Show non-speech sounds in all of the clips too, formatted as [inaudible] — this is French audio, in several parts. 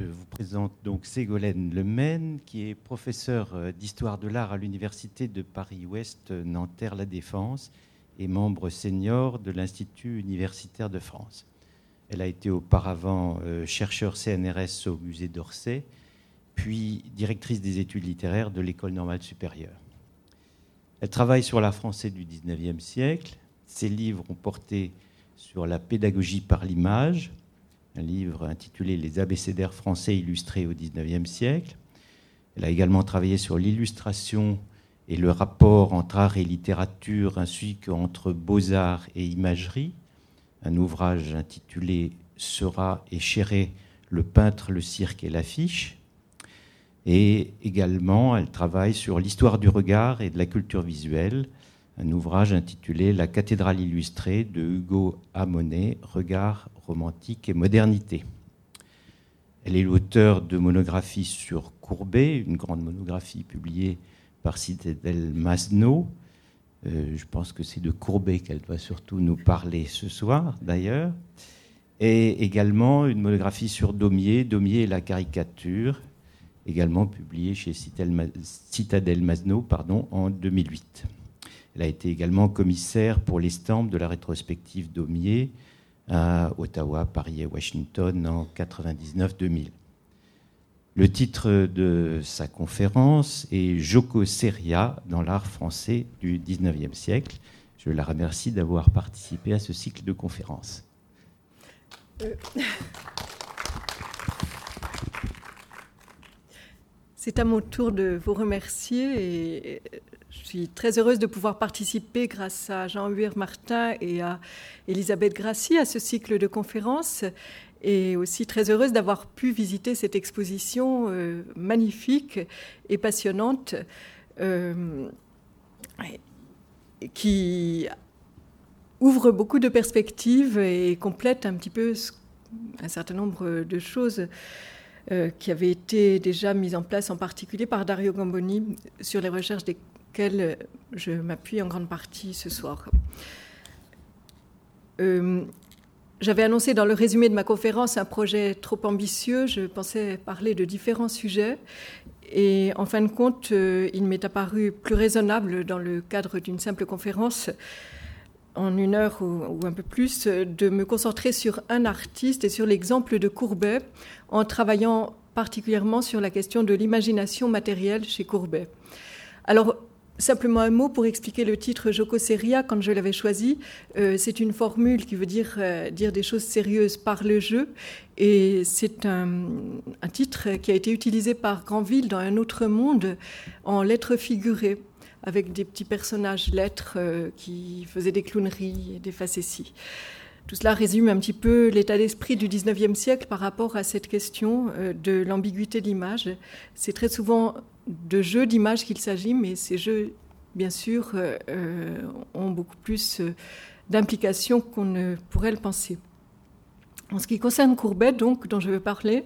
Je vous présente donc Ségolène Lemaine, qui est professeure euh, d'histoire de l'art à l'Université de Paris-Ouest Nanterre-La Défense et membre senior de l'Institut universitaire de France. Elle a été auparavant euh, chercheur CNRS au musée d'Orsay, puis directrice des études littéraires de l'École normale supérieure. Elle travaille sur l'art français du XIXe siècle. Ses livres ont porté sur la pédagogie par l'image, un livre intitulé Les abécédaires français illustrés au XIXe siècle. Elle a également travaillé sur l'illustration et le rapport entre art et littérature, ainsi qu'entre beaux-arts et imagerie, un ouvrage intitulé Sera et Chéré, le peintre, le cirque et l'affiche. Et également, elle travaille sur l'histoire du regard et de la culture visuelle, un ouvrage intitulé La cathédrale illustrée de Hugo Amonet, Regard romantique et modernité. Elle est l'auteur de monographies sur Courbet, une grande monographie publiée par Citadel Masno. Euh, je pense que c'est de Courbet qu'elle doit surtout nous parler ce soir, d'ailleurs. Et également une monographie sur Daumier, Daumier et la caricature, également publiée chez Citadel Masno pardon, en 2008. Elle a été également commissaire pour l'estampe de la rétrospective Daumier à Ottawa, Paris et Washington en 99-2000. Le titre de sa conférence est Joko Seria dans l'art français du 19e siècle. Je la remercie d'avoir participé à ce cycle de conférences. Euh, c'est à mon tour de vous remercier et suis très heureuse de pouvoir participer grâce à Jean-Huir Martin et à Elisabeth Grassi à ce cycle de conférences. Et aussi très heureuse d'avoir pu visiter cette exposition euh, magnifique et passionnante euh, qui ouvre beaucoup de perspectives et complète un petit peu un certain nombre de choses euh, qui avaient été déjà mises en place en particulier par Dario Gamboni sur les recherches des auquel je m'appuie en grande partie ce soir. Euh, j'avais annoncé dans le résumé de ma conférence un projet trop ambitieux. Je pensais parler de différents sujets. Et en fin de compte, euh, il m'est apparu plus raisonnable dans le cadre d'une simple conférence, en une heure ou, un peu plus, de me concentrer sur un artiste et sur l'exemple de Courbet, en travaillant particulièrement sur la question de l'imagination matérielle chez Courbet. Alors, Simplement un mot pour expliquer le titre Joko Seria quand je l'avais choisi. Euh, c'est une formule qui veut dire euh, dire des choses sérieuses par le jeu. Et c'est un, titre qui a été utilisé par Granville dans Un autre monde en lettres figurées, avec des petits personnages lettres euh, qui faisaient des clowneries et des facéties. Tout cela résume un petit peu l'état d'esprit du 19e siècle par rapport à cette question de l'ambiguïté de l'image. C'est très souvent de jeux d'images qu'il s'agit, mais ces jeux, bien sûr, euh, euh, ont beaucoup plus euh, d'implications qu'on ne pourrait le penser. En ce qui concerne Courbet, donc, dont je veux parler,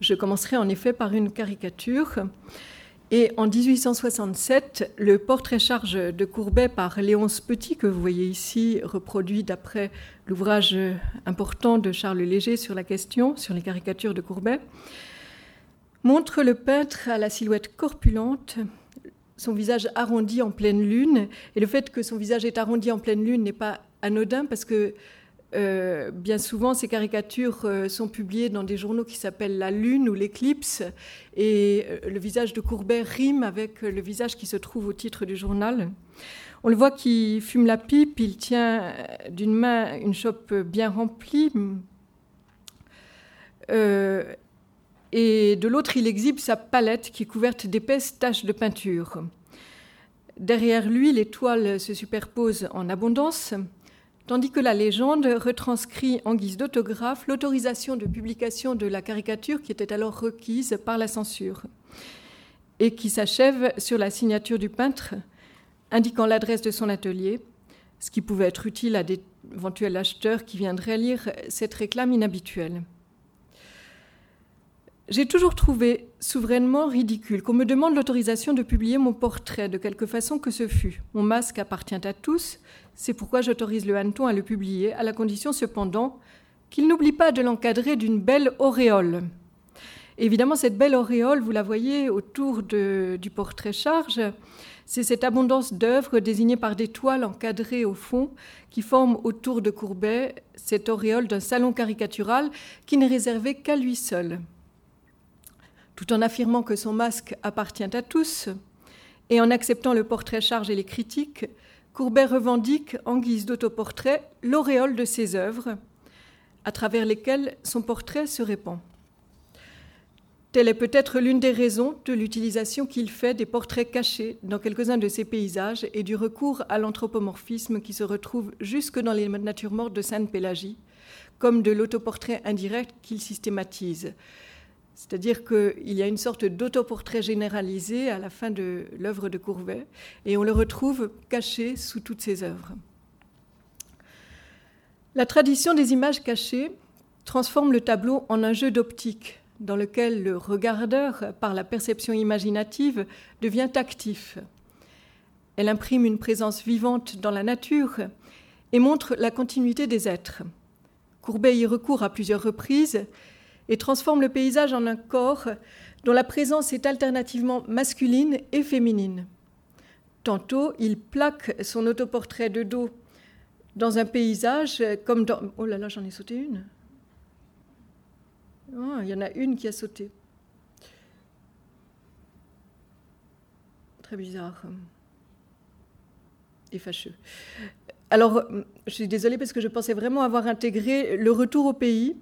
je commencerai en effet par une caricature. Et en 1867, le portrait-charge de Courbet par Léonce Petit, que vous voyez ici, reproduit d'après l'ouvrage important de Charles Léger sur la question, sur les caricatures de Courbet, montre le peintre à la silhouette corpulente, son visage arrondi en pleine lune. Et le fait que son visage est arrondi en pleine lune n'est pas anodin parce que euh, bien souvent, ces caricatures euh, sont publiées dans des journaux qui s'appellent La Lune ou L'Éclipse, et euh, le visage de Courbet rime avec le visage qui se trouve au titre du journal. On le voit qui fume la pipe, il tient d'une main une chope bien remplie et de l'autre, il exhibe sa palette qui est couverte d'épaisses taches de peinture. Derrière lui, les toiles se superposent en abondance, tandis que la légende retranscrit en guise d'autographe l'autorisation de publication de la caricature qui était alors requise par la censure, et qui s'achève sur la signature du peintre, indiquant l'adresse de son atelier, ce qui pouvait être utile à d'éventuels acheteurs qui viendraient lire cette réclame inhabituelle. J'ai toujours trouvé souverainement ridicule qu'on me demande l'autorisation de publier mon portrait de quelque façon que ce fût. Mon masque appartient à tous, c'est pourquoi j'autorise le hanneton à le publier, à la condition cependant qu'il n'oublie pas de l'encadrer d'une belle auréole. évidemment, cette belle auréole, vous la voyez autour du portrait charge, c'est cette abondance d'œuvres désignées par des toiles encadrées au fond qui forment autour de Courbet cette auréole d'un salon caricatural qui n'est réservé qu'à lui seul. Tout en affirmant que son masque appartient à tous et en acceptant le portrait charge et les critiques, Courbet revendique, en guise d'autoportrait, l'auréole de ses œuvres, à travers lesquelles son portrait se répand. Telle est peut-être l'une des raisons de l'utilisation qu'il fait des portraits cachés dans quelques-uns de ses paysages et du recours à l'anthropomorphisme qui se retrouve jusque dans les natures mortes de Sainte-Pélagie, comme de l'autoportrait indirect qu'il systématise. C'est-à-dire qu'il y a une sorte d'autoportrait généralisé à la fin de l'œuvre de Courbet, et on le retrouve caché sous toutes ses œuvres. La tradition des images cachées transforme le tableau en un jeu d'optique dans lequel le regardeur, par la perception imaginative, devient actif. Elle imprime une présence vivante dans la nature et montre la continuité des êtres. Courbet y recourt à plusieurs reprises et transforme le paysage en un corps dont la présence est alternativement masculine et féminine. Tantôt, il plaque son autoportrait de dos dans un paysage comme dans... Oh là là, j'en ai sauté une. Ah, il y en a une qui a sauté. Très bizarre. Et fâcheux. Alors, je suis désolée parce que je pensais vraiment avoir intégré le retour au pays,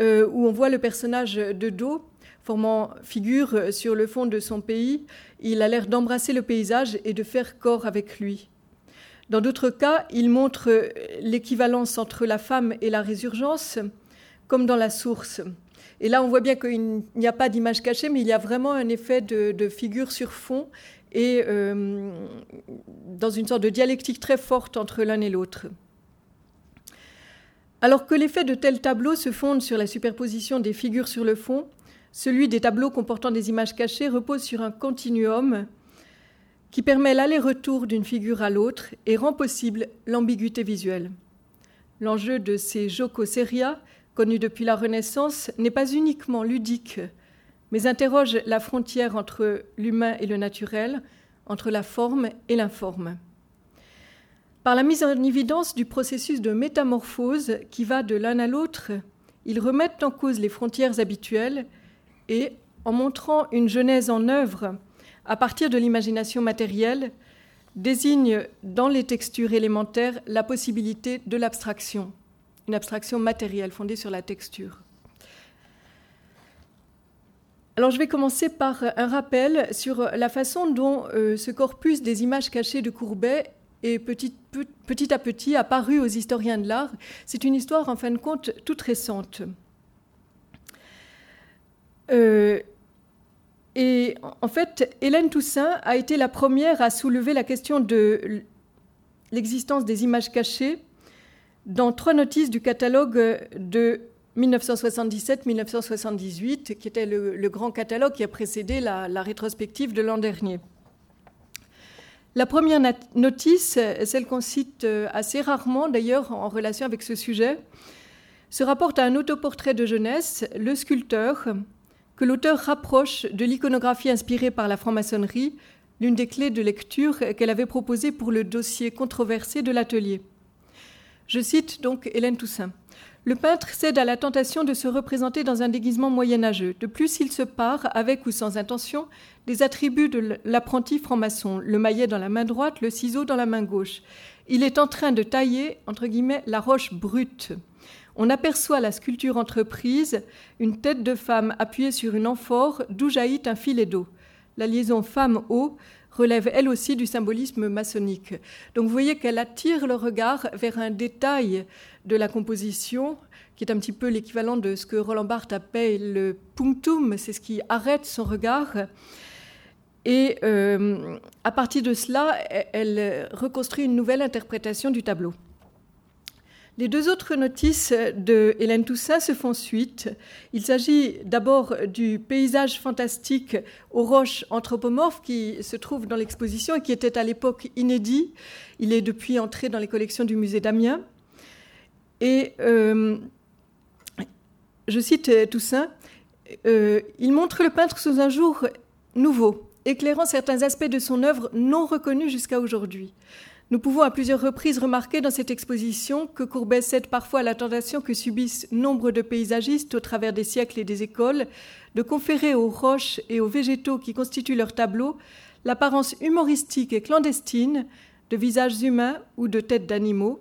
euh, où on voit le personnage de dos formant figure sur le fond de son pays. Il a l'air d'embrasser le paysage et de faire corps avec lui. Dans d'autres cas, il montre l'équivalence entre la femme et la résurgence, comme dans la source. Et là, on voit bien qu'il n'y a pas d'image cachée, mais il y a vraiment un effet de, figure sur fond et euh, dans une sorte de dialectique très forte entre l'un et l'autre. Alors que l'effet de tels tableaux se fonde sur la superposition des figures sur le fond, celui des tableaux comportant des images cachées repose sur un continuum qui permet l'aller-retour d'une figure à l'autre et rend possible l'ambiguïté visuelle. L'enjeu de ces jocoseria connu depuis la Renaissance, n'est pas uniquement ludique, mais interroge la frontière entre l'humain et le naturel, entre la forme et l'informe. Par la mise en évidence du processus de métamorphose qui va de l'un à l'autre, ils remettent en cause les frontières habituelles et, en montrant une genèse en œuvre à partir de l'imagination matérielle, désignent dans les textures élémentaires la possibilité de l'abstraction une abstraction matérielle fondée sur la texture. Alors je vais commencer par un rappel sur la façon dont euh, ce corpus des images cachées de Courbet est petit, à petit apparu aux historiens de l'art. C'est une histoire en fin de compte toute récente. Euh, et en fait, Hélène Toussaint a été la première à soulever la question de l'existence des images cachées dans trois notices du catalogue de 1977-1978, qui était le, grand catalogue qui a précédé la, rétrospective de l'an dernier. La première notice, celle qu'on cite euh, assez rarement d'ailleurs en relation avec ce sujet, se rapporte à un autoportrait de jeunesse, Le sculpteur, que l'auteur rapproche de l'iconographie inspirée par la franc-maçonnerie, l'une des clés de lecture qu'elle avait proposée pour le dossier controversé de l'atelier. Je cite donc Hélène Toussaint. Le peintre cède à la tentation de se représenter dans un déguisement moyenâgeux. De plus, il se part, avec ou sans intention, des attributs de l'apprenti franc-maçon, le maillet dans la main droite, le ciseau dans la main gauche. Il est en train de tailler, entre guillemets, la roche brute. On aperçoit la sculpture entreprise, une tête de femme appuyée sur une amphore d'où jaillit un filet d'eau. La liaison femme-eau relève elle aussi du symbolisme maçonnique. Donc vous voyez qu'elle attire le regard vers un détail de la composition qui est un petit peu l'équivalent de ce que Roland Barthes appelle le punctum, c'est ce qui arrête son regard. Et euh, à partir de cela, elle reconstruit une nouvelle interprétation du tableau. Les deux autres notices de Hélène Toussaint se font suite. Il s'agit d'abord du paysage fantastique aux roches anthropomorphes qui se trouve dans l'exposition et qui était à l'époque inédit. Il est depuis entré dans les collections du musée d'Amiens. Et euh, je cite Toussaint euh, il montre le peintre sous un jour nouveau, éclairant certains aspects de son œuvre non reconnus jusqu'à aujourd'hui. Nous pouvons à plusieurs reprises remarquer dans cette exposition que Courbet cède parfois à la tentation que subissent nombre de paysagistes au travers des siècles et des écoles de conférer aux roches et aux végétaux qui constituent leurs tableaux l'apparence humoristique et clandestine de visages humains ou de têtes d'animaux.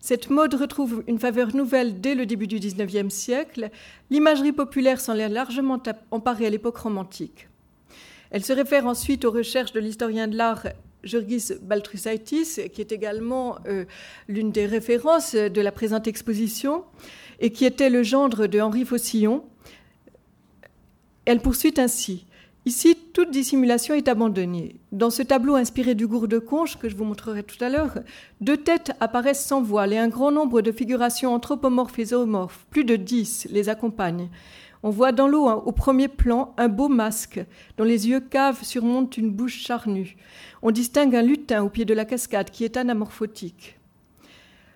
Cette mode retrouve une faveur nouvelle dès le début du XIXe siècle. L'imagerie populaire s'en est largement emparée à l'époque romantique. Elle se réfère ensuite aux recherches de l'historien de l'art Jurgis Baltrusaitis, qui est également euh, l'une des références de la présente exposition, et qui était le gendre de Henri Faucillon. Elle poursuit ainsi. Ici, toute dissimulation est abandonnée. Dans ce tableau inspiré du gourde de conche que je vous montrerai tout à l'heure, deux têtes apparaissent sans voile et un grand nombre de figurations anthropomorphes et zoomorphes, plus de dix, les accompagnent. On voit dans l'eau, au premier plan, un beau masque dont les yeux caves surmontent une bouche charnue. On distingue un lutin au pied de la cascade qui est anamorphotique.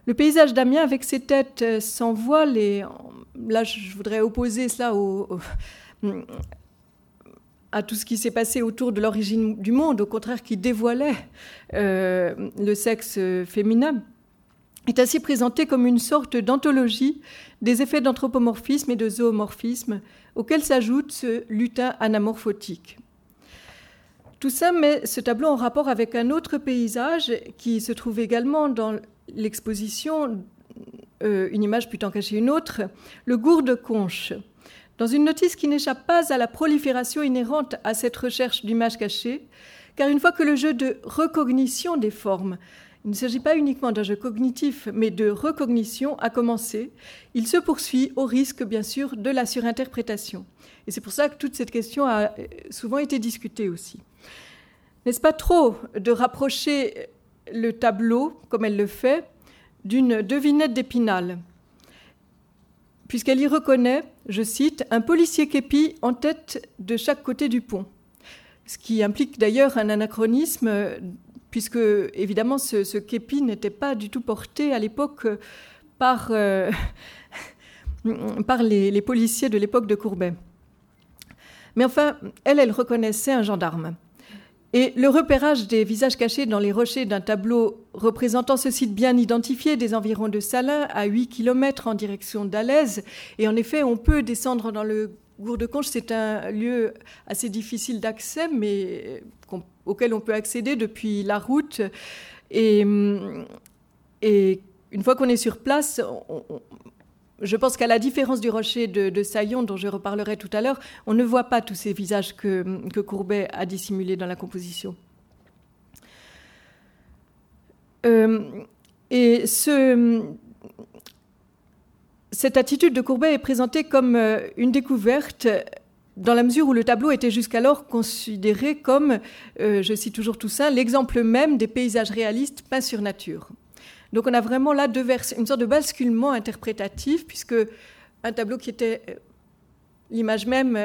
Le paysage d'Amiens avec ses têtes euh, sans voile, et là je voudrais opposer cela à tout ce qui s'est passé autour de l'origine du monde, au contraire qui dévoilait euh, le sexe féminin, est ainsi présenté comme une sorte d'anthologie des effets d'anthropomorphisme et de zoomorphisme auxquels s'ajoute ce lutin anamorphotique. Tout ça met ce tableau en rapport avec un autre paysage qui se trouve également dans l'exposition, euh, une image plutôt cachée une autre, le gourde conche. Dans une notice qui n'échappe pas à la prolifération inhérente à cette recherche d'images cachées, car une fois que le jeu de recognition des formes il ne s'agit pas uniquement d'un jeu cognitif, mais de recognition à commencer. Il se poursuit au risque, bien sûr, de la surinterprétation. Et c'est pour ça que toute cette question a euh, souvent été discutée aussi. N'est-ce pas trop de rapprocher le tableau, comme elle le fait, d'une devinette d'Épinal? Puisqu'elle y reconnaît, je cite, un policier képi en tête de chaque côté du pont. Ce qui implique d'ailleurs un anachronisme puisque évidemment ce, képi n'était pas du tout porté à l'époque par, euh, [laughs] par les, policiers de l'époque de Courbet. Mais enfin, elle, elle reconnaissait un gendarme. Et le repérage des visages cachés dans les rochers d'un tableau représentant ce site bien identifié des environs de Salins, à 8 km en direction d'Alès, et en effet, on peut descendre dans le Gourde-Conche, c'est un lieu assez difficile d'accès, mais auquel on peut accéder depuis la route. Et, et une fois qu'on est sur place, je pense qu'à la différence du rocher de, Saillon, dont je reparlerai tout à l'heure, on ne voit pas tous ces visages que, Courbet a dissimulés dans la composition. Euh, et ce, cette attitude de Courbet est présentée comme euh, une découverte dans la mesure où le tableau était jusqu'alors considéré comme, euh, je cite toujours Toussaint, l'exemple même des paysages réalistes peints sur nature. Donc on a vraiment là deux une sorte de basculement interprétatif, puisque un tableau qui était euh, l'image même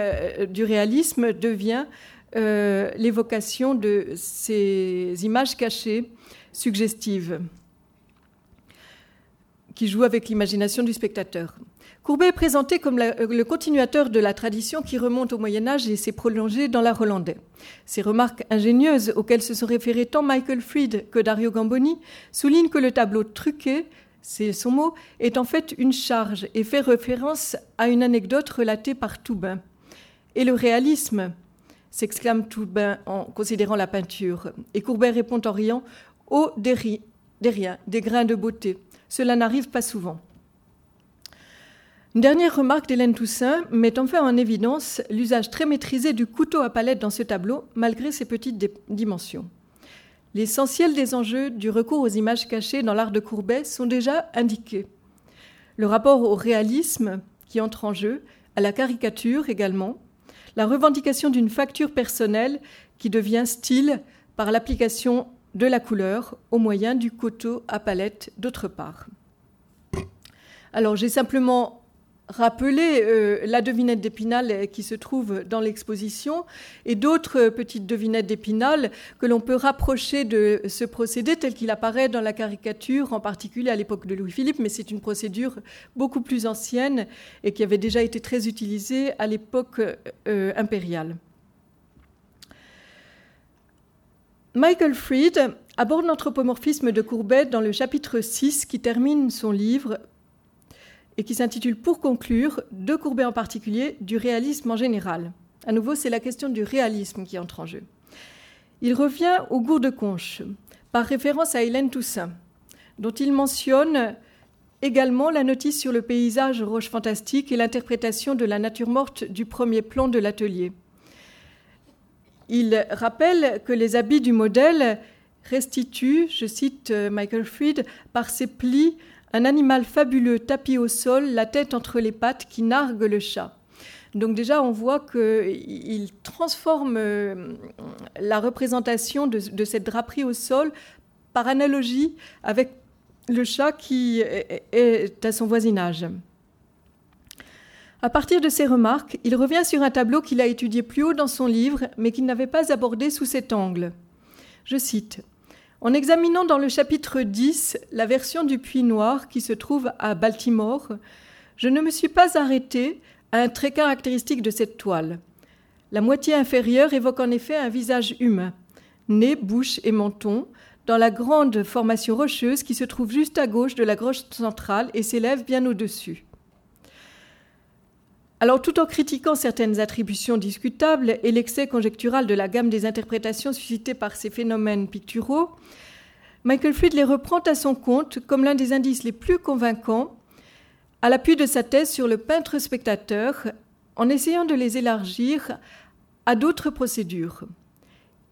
du réalisme devient l'évocation de ces images cachées, suggestives qui joue avec l'imagination du spectateur. Courbet est présenté comme le continuateur de la tradition qui remonte au Moyen Âge et s'est prolongée dans l'art hollandais. Ces remarques ingénieuses auxquelles se sont référés tant Michael Fried que Dario Gamboni soulignent que le tableau truqué, c'est son mot, est en fait une charge et fait référence à une anecdote relatée par Toubin. Et le réalisme s'exclame Toubin en considérant la peinture. Et Courbet répond en riant Oh, des, des riens, des grains de beauté. Cela n'arrive pas souvent. Une dernière remarque d'Hélène Toussaint met enfin en évidence l'usage très maîtrisé du couteau à palette dans ce tableau, malgré ses petites dimensions. L'essentiel des enjeux du recours aux images cachées dans l'art de Courbet sont déjà indiqués. Le rapport au réalisme qui entre en jeu, à la caricature également, la revendication d'une facture personnelle qui devient style par l'application de la couleur au moyen du coteau à palette d'autre part. Alors j'ai simplement rappeler euh, la devinette d'Épinal qui se trouve dans l'exposition et d'autres petites devinettes d'Épinal que l'on peut rapprocher de ce procédé tel qu'il apparaît dans la caricature, en particulier à l'époque de Louis-Philippe, mais c'est une procédure beaucoup plus ancienne et qui avait déjà été très utilisée à l'époque euh, impériale. Michael Fried aborde l'anthropomorphisme de Courbet dans le chapitre 6 qui termine son livre et qui s'intitule Pour conclure, de Courbet en particulier, du réalisme en général. À nouveau, c'est la question du réalisme qui entre en jeu. Il revient au goût de Conche, par référence à Hélène Toussaint, dont il mentionne également la notice sur le paysage roche fantastique et l'interprétation de la nature morte du premier plan de l'atelier. Il rappelle que les habits du modèle restituent, je cite euh, Michael Fried, par ses plis un animal fabuleux tapis au sol, la tête entre les pattes, qui nargue le chat. Donc déjà, on voit qu'il transforme euh, la représentation de, cette draperie au sol par analogie avec le chat qui est à son voisinage. À partir de ces remarques, il revient sur un tableau qu'il a étudié plus haut dans son livre, mais qu'il n'avait pas abordé sous cet angle. Je cite en examinant dans le chapitre 10 la version du Puits Noir qui se trouve à Baltimore, je ne me suis pas arrêté à un trait caractéristique de cette toile. La moitié inférieure évoque en effet un visage humain, nez, bouche et menton, dans la grande formation rocheuse qui se trouve juste à gauche de la grotte centrale et s'élève bien au-dessus. Alors, tout en critiquant certaines attributions discutables et l'excès conjectural de la gamme des interprétations suscitées par ces phénomènes picturaux, Michael Fried les reprend à son compte comme l'un des indices les plus convaincants à l'appui de sa thèse sur le peintre spectateur, en essayant de les élargir à d'autres procédures.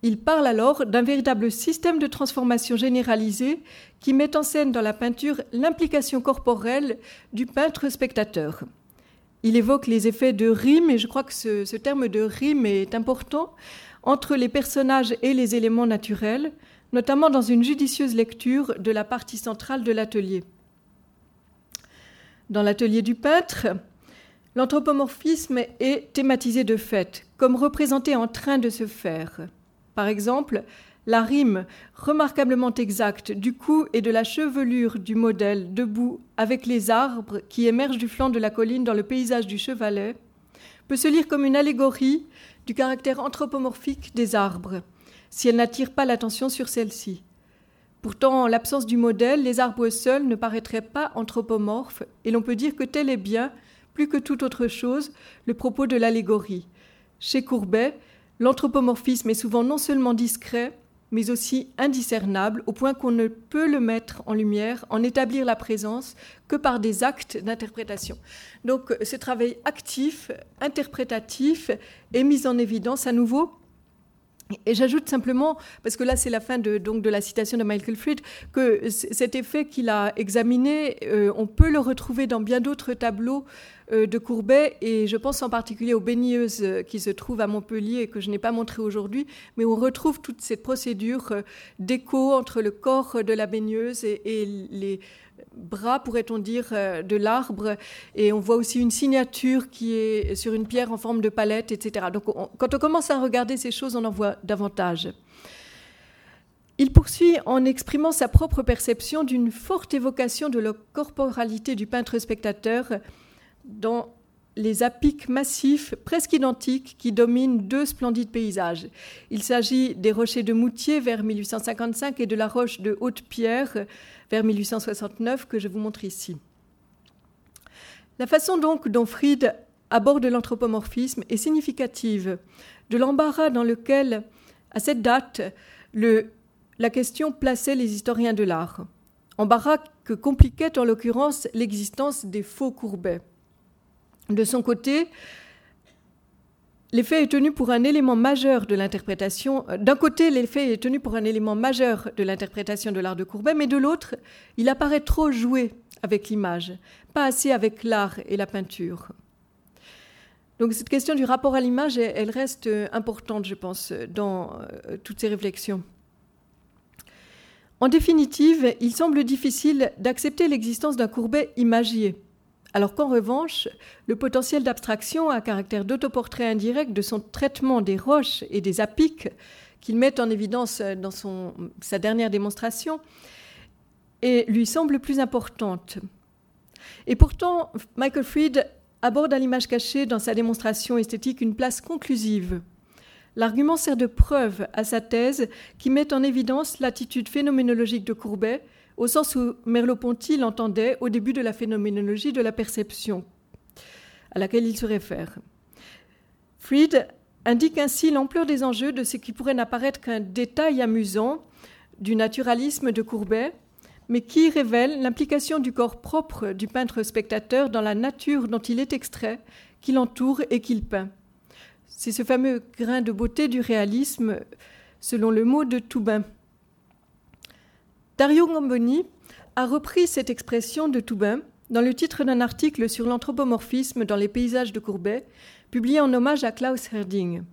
Il parle alors d'un véritable système de transformation généralisée qui met en scène dans la peinture l'implication corporelle du peintre spectateur. Il évoque les effets de rime, et je crois que ce, terme de rime est important, entre les personnages et les éléments naturels, notamment dans une judicieuse lecture de la partie centrale de l'atelier. Dans l'atelier du peintre, l'anthropomorphisme est thématisé de fait, comme représenté en train de se faire. Par exemple, la rime remarquablement exacte du cou et de la chevelure du modèle debout avec les arbres qui émergent du flanc de la colline dans le paysage du chevalet peut se lire comme une allégorie du caractère anthropomorphique des arbres, si elle n'attire pas l'attention sur celle-ci. Pourtant, en l'absence du modèle, les arbres seuls ne paraîtraient pas anthropomorphes, et l'on peut dire que tel est bien, plus que toute autre chose, le propos de l'allégorie. Chez Courbet, l'anthropomorphisme est souvent non seulement discret, mais aussi indiscernable, au point qu'on ne peut le mettre en lumière, en établir la présence, que par des actes d'interprétation. Donc ce travail actif, interprétatif, est mis en évidence à nouveau et j'ajoute simplement, parce que là c'est la fin de, donc, de la citation de Michael Fried, que cet effet qu'il a examiné, euh, on peut le retrouver dans bien d'autres tableaux euh, de Courbet, et je pense en particulier aux baigneuses euh, qui se trouvent à Montpellier et que je n'ai pas montré aujourd'hui, mais on retrouve toute cette procédure d'écho entre le corps de la baigneuse et, et les bras, pourrait-on dire, euh, de l'arbre. Et on voit aussi une signature qui est sur une pierre en forme de palette, etc. Donc quand on commence à regarder ces choses, on en voit davantage. Il poursuit en exprimant sa propre perception d'une forte évocation de la corporalité du peintre spectateur dans les apics massifs presque identiques qui dominent deux splendides paysages. Il s'agit des rochers de Moutier vers 1855 et de la roche de Haute-Pierre vers 1869 que je vous montre ici. La façon donc dont Fried aborde l'anthropomorphisme est significative de l'embarras dans lequel, à cette date, la question plaçait les historiens de l'art. Embarras que compliquait en l'occurrence l'existence des faux courbets. De son côté, L'effet est tenu pour un élément majeur de l'interprétation. D'un côté, l'effet est tenu pour un élément majeur de l'interprétation de l'art de Courbet, mais de l'autre, il apparaît trop joué avec l'image, pas assez avec l'art et la peinture. Donc cette question du rapport à l'image, elle reste importante, je pense, dans euh, toutes ces réflexions. En définitive, il semble difficile d'accepter l'existence d'un Courbet imagier, alors qu'en revanche, le potentiel d'abstraction à caractère d'autoportrait indirect de son traitement des roches et des apiques qu'il met en évidence dans sa dernière démonstration lui semble plus importante. Et pourtant, Michael Fried aborde à l'image cachée dans sa démonstration esthétique une place conclusive. L'argument sert de preuve à sa thèse qui met en évidence l'attitude phénoménologique de Courbet au sens où Merleau-Ponty l'entendait au début de la phénoménologie de la perception, à laquelle il se réfère. Fried indique ainsi l'ampleur des enjeux de ce qui pourrait n'apparaître qu'un détail amusant du naturalisme de Courbet, mais qui révèle l'implication du corps propre du peintre spectateur dans la nature dont il est extrait, qu'il entoure et qu'il peint. C'est ce fameux grain de beauté du réalisme, selon le mot de Toubin. Dario Gamboni a repris cette expression de Toubin dans le titre d'un article sur l'anthropomorphisme dans les paysages de Courbet, publié en hommage à Klaus Herding,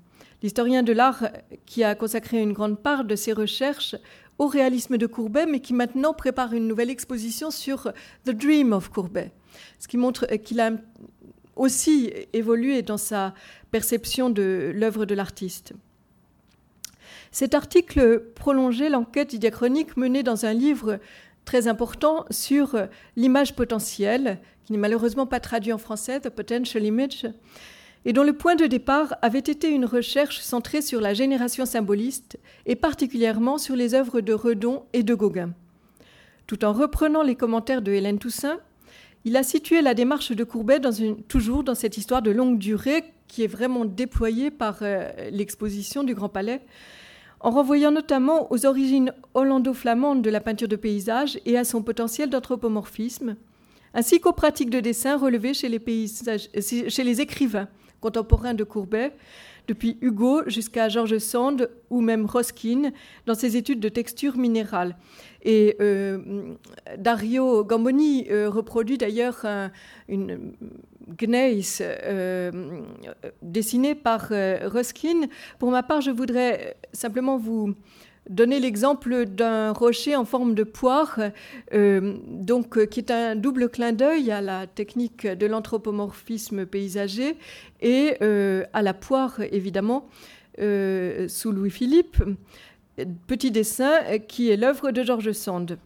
l'historien de l'art qui a consacré une grande part de ses recherches au réalisme de Courbet, mais qui maintenant prépare une nouvelle exposition sur The Dream of Courbet, ce qui montre qu'il a aussi évolué dans sa perception de l'œuvre de l'artiste. Cet article prolongeait l'enquête diachronique menée dans un livre très important sur l'image potentielle, qui n'est malheureusement pas traduit en français, The Potential Image, et dont le point de départ avait été une recherche centrée sur la génération symboliste et particulièrement sur les œuvres de Redon et de Gauguin. Tout en reprenant les commentaires de Hélène Toussaint, il a situé la démarche de Courbet toujours dans cette histoire de longue durée qui est vraiment déployée par euh, l'exposition du Grand Palais, en renvoyant notamment aux origines hollando-flamandes de la peinture de paysage et à son potentiel d'anthropomorphisme, ainsi qu'aux pratiques de dessin relevées chez les, chez les écrivains contemporains de Courbet, depuis Hugo jusqu'à Georges Sand ou même Roskin dans ses études de texture minérale. Et euh, Dario Gamboni euh, reproduit d'ailleurs une gneiss euh, dessinée par Roskin. Pour ma part, je voudrais simplement vous donner l'exemple d'un rocher en forme de poire, donc qui est un double clin d'œil à la technique de l'anthropomorphisme paysager et à la poire évidemment sous Louis-Philippe petit dessin qui est l'œuvre de Georges Sand.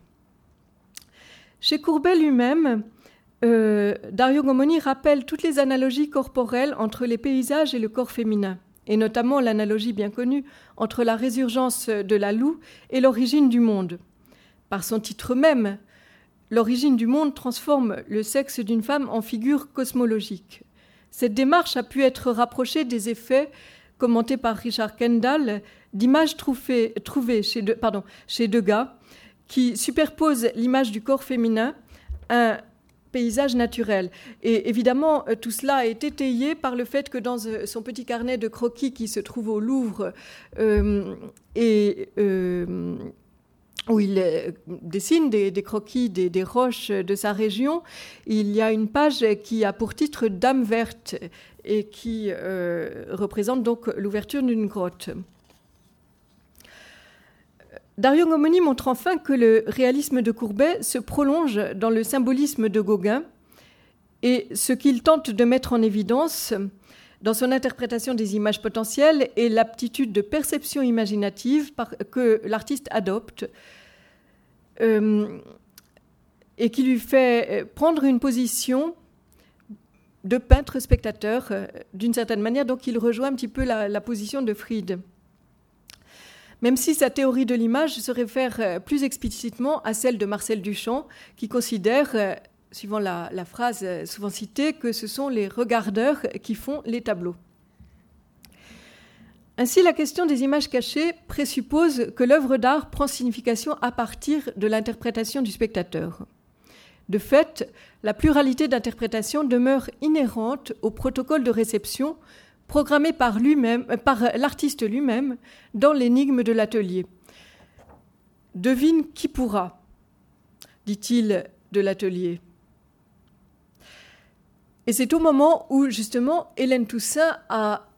Chez Courbet lui-même, euh, Dario Gomoni rappelle toutes les analogies corporelles entre les paysages et le corps féminin, et notamment l'analogie bien connue entre la résurgence de la loue et l'origine du monde. Par son titre même, l'origine du monde transforme le sexe d'une femme en figure cosmologique. Cette démarche a pu être rapprochée des effets commentés par Richard Kendall d'images trouvées, chez, de, Degas qui superposent l'image du corps féminin un paysage naturel. Et évidemment, euh, tout cela été étayé par le fait que dans euh, son petit carnet de croquis qui se trouve au Louvre euh, et où il dessine des, croquis des, roches de sa région, il y a une page qui a pour titre Dame verte et qui représente donc l'ouverture d'une grotte. Dario Gomoni montre enfin que le réalisme de Courbet se prolonge dans le symbolisme de Gauguin et ce qu'il tente de mettre en évidence dans son interprétation des images potentielles est l'aptitude de perception imaginative que l'artiste adopte euh, et qui lui fait prendre une position de peintre spectateur euh, d'une certaine manière. Donc il rejoint un petit peu la position de Fried même si sa théorie de l'image se réfère euh, plus explicitement à celle de Marcel Duchamp, qui considère, euh, suivant la, phrase euh, souvent citée, que ce sont les regardeurs qui font les tableaux. Ainsi, la question des images cachées présuppose que l'œuvre d'art prend signification à partir de l'interprétation du spectateur. De fait, la pluralité d'interprétations demeure inhérente au protocole de réception programmé par, lui-même, euh, par l'artiste lui-même dans l'énigme de l'atelier. Devine qui pourra, dit-il de l'atelier. Et c'est au moment où justement Hélène Toussaint a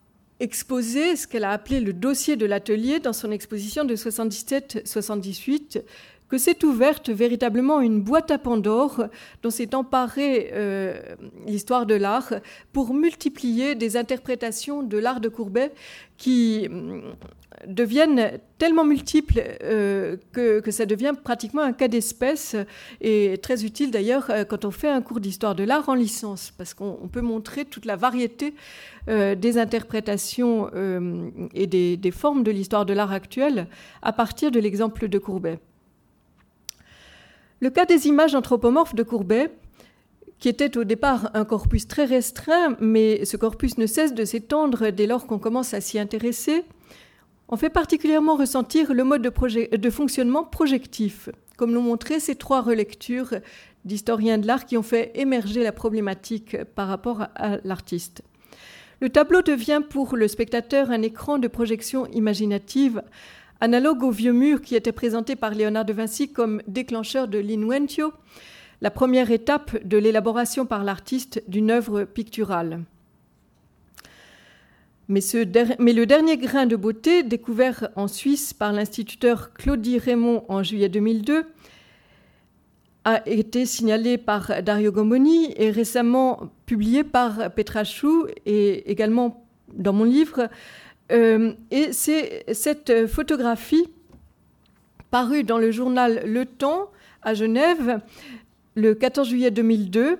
exposé ce qu'elle a appelé le dossier de l'atelier dans son exposition de 77-78 que s'est ouverte véritablement une boîte à Pandore dont s'est emparée euh, l'histoire de l'art pour multiplier des interprétations de l'art de Courbet qui mm, deviennent tellement multiples euh, que, ça devient pratiquement un cas d'espèce et très utile d'ailleurs euh, quand on fait un cours d'histoire de l'art en licence parce qu'on peut montrer toute la variété des interprétations et des, des formes de l'histoire de l'art actuelle à partir de l'exemple de Courbet. Le cas des images anthropomorphes de Courbet, qui était au départ un corpus très restreint, mais ce corpus ne cesse de s'étendre dès lors qu'on commence à s'y intéresser, en fait particulièrement ressentir le mode de, fonctionnement projectif, comme l'ont montré ces trois relectures d'historiens de l'art qui ont fait émerger la problématique par rapport à l'artiste. Le tableau devient pour le spectateur un écran de projection imaginative analogue au vieux mur qui était présenté par Léonard de Vinci comme déclencheur de l'inventio, la première étape de l'élaboration par l'artiste d'une œuvre picturale. Mais, le dernier grain de beauté, découvert en Suisse par l'instituteur Claudie Raymond en juillet 2002, a été signalé par Dario Gomboni et récemment publié par Petra Chou et également dans mon livre et c'est cette photographie parue dans le journal Le Temps à Genève le 14 juillet 2002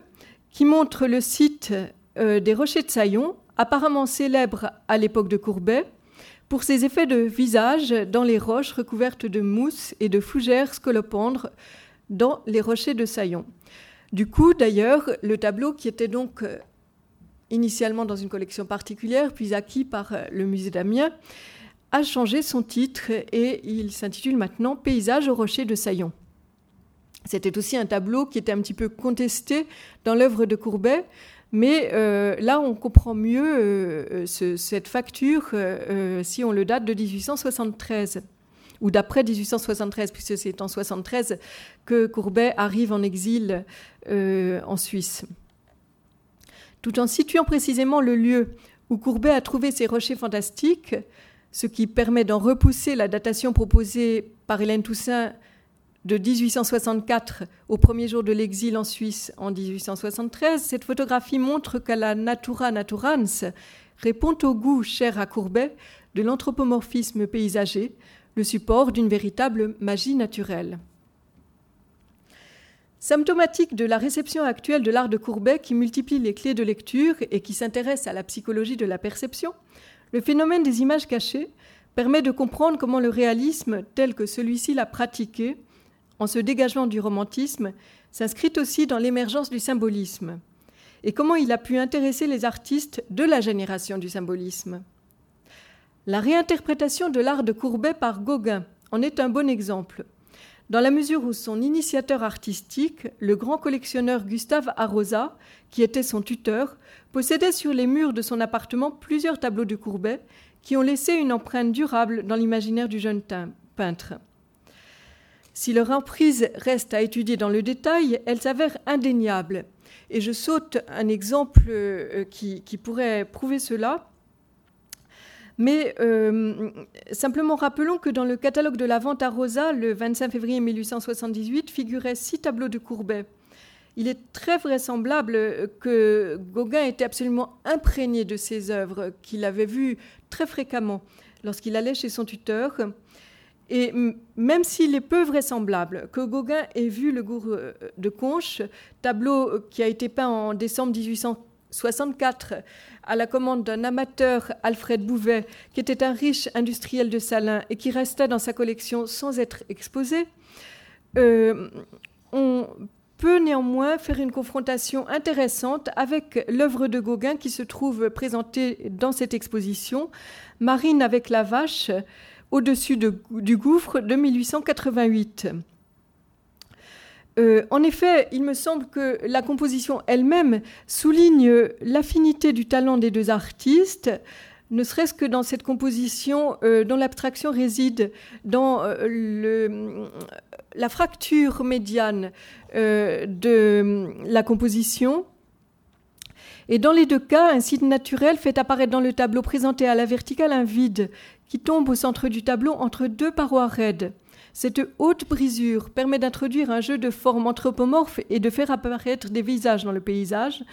qui montre le site euh, des Rochers de Saillon, apparemment célèbre à l'époque de Courbet, pour ses effets de visage dans les roches recouvertes de mousse et de fougères scolopendres dans les rochers de Saillon. Du coup, d'ailleurs, le tableau qui était donc euh, initialement dans une collection particulière, puis acquis par euh, le musée d'Amiens, a changé son titre et il s'intitule maintenant Paysage au rocher de Saillon. C'était aussi un tableau qui était un petit peu contesté dans l'œuvre de Courbet, mais euh, là on comprend mieux euh, cette facture si on le date de 1873 ou d'après 1873, puisque c'est en 73 que Courbet arrive en exil en Suisse tout en situant précisément le lieu où Courbet a trouvé ces rochers fantastiques, ce qui permet d'en repousser la datation proposée par Hélène Toussaint de 1864 au premier jour de l'exil en Suisse en 1873, cette photographie montre qu'à la natura naturans répond au goût cher à Courbet de l'anthropomorphisme paysager, le support d'une véritable magie naturelle. Symptomatique de la réception actuelle de l'art de Courbet qui multiplie les clés de lecture et qui s'intéresse à la psychologie de la perception, le phénomène des images cachées permet de comprendre comment le réalisme, tel que celui-ci l'a pratiqué, en se dégageant du romantisme, s'inscrit aussi dans l'émergence du symbolisme, et comment il a pu intéresser les artistes de la génération du symbolisme. La réinterprétation de l'art de Courbet par Gauguin en est un bon exemple dans la mesure où son initiateur artistique, le grand collectionneur Gustave Arosa, qui était son tuteur, possédait sur les murs de son appartement plusieurs tableaux de Courbet qui ont laissé une empreinte durable dans l'imaginaire du jeune peintre. Si leur emprise reste à étudier dans le détail, elle s'avère indéniable. Et je saute un exemple euh, qui, qui pourrait prouver cela. Mais euh, simplement rappelons que dans le catalogue de la vente à Rosa, le 25 février 1878, figuraient six tableaux de Courbet. Il est très vraisemblable que Gauguin était absolument imprégné de ces œuvres, qu'il avait vues très fréquemment lorsqu'il allait chez son tuteur. Et même s'il est peu vraisemblable que Gauguin ait vu le goût de Conche, tableau qui a été peint en décembre 1864 à la commande d'un amateur, Alfred Bouvet, qui était un riche industriel de Salins et qui restait dans sa collection sans être exposé, euh, on peut néanmoins faire une confrontation intéressante avec l'œuvre de Gauguin qui se trouve présentée dans cette exposition, Marine avec la vache, au-dessus du gouffre de 1888. Euh, en effet, il me semble que la composition elle-même souligne l'affinité du talent des deux artistes, ne serait-ce que dans cette composition euh, dont l'abstraction réside dans euh, la fracture médiane de la composition. Et dans les deux cas, un site naturel fait apparaître dans le tableau présenté à la verticale un vide qui tombe au centre du tableau entre deux parois raides. Cette haute brisure permet d'introduire un jeu de formes anthropomorphes et de faire apparaître des visages dans le paysage,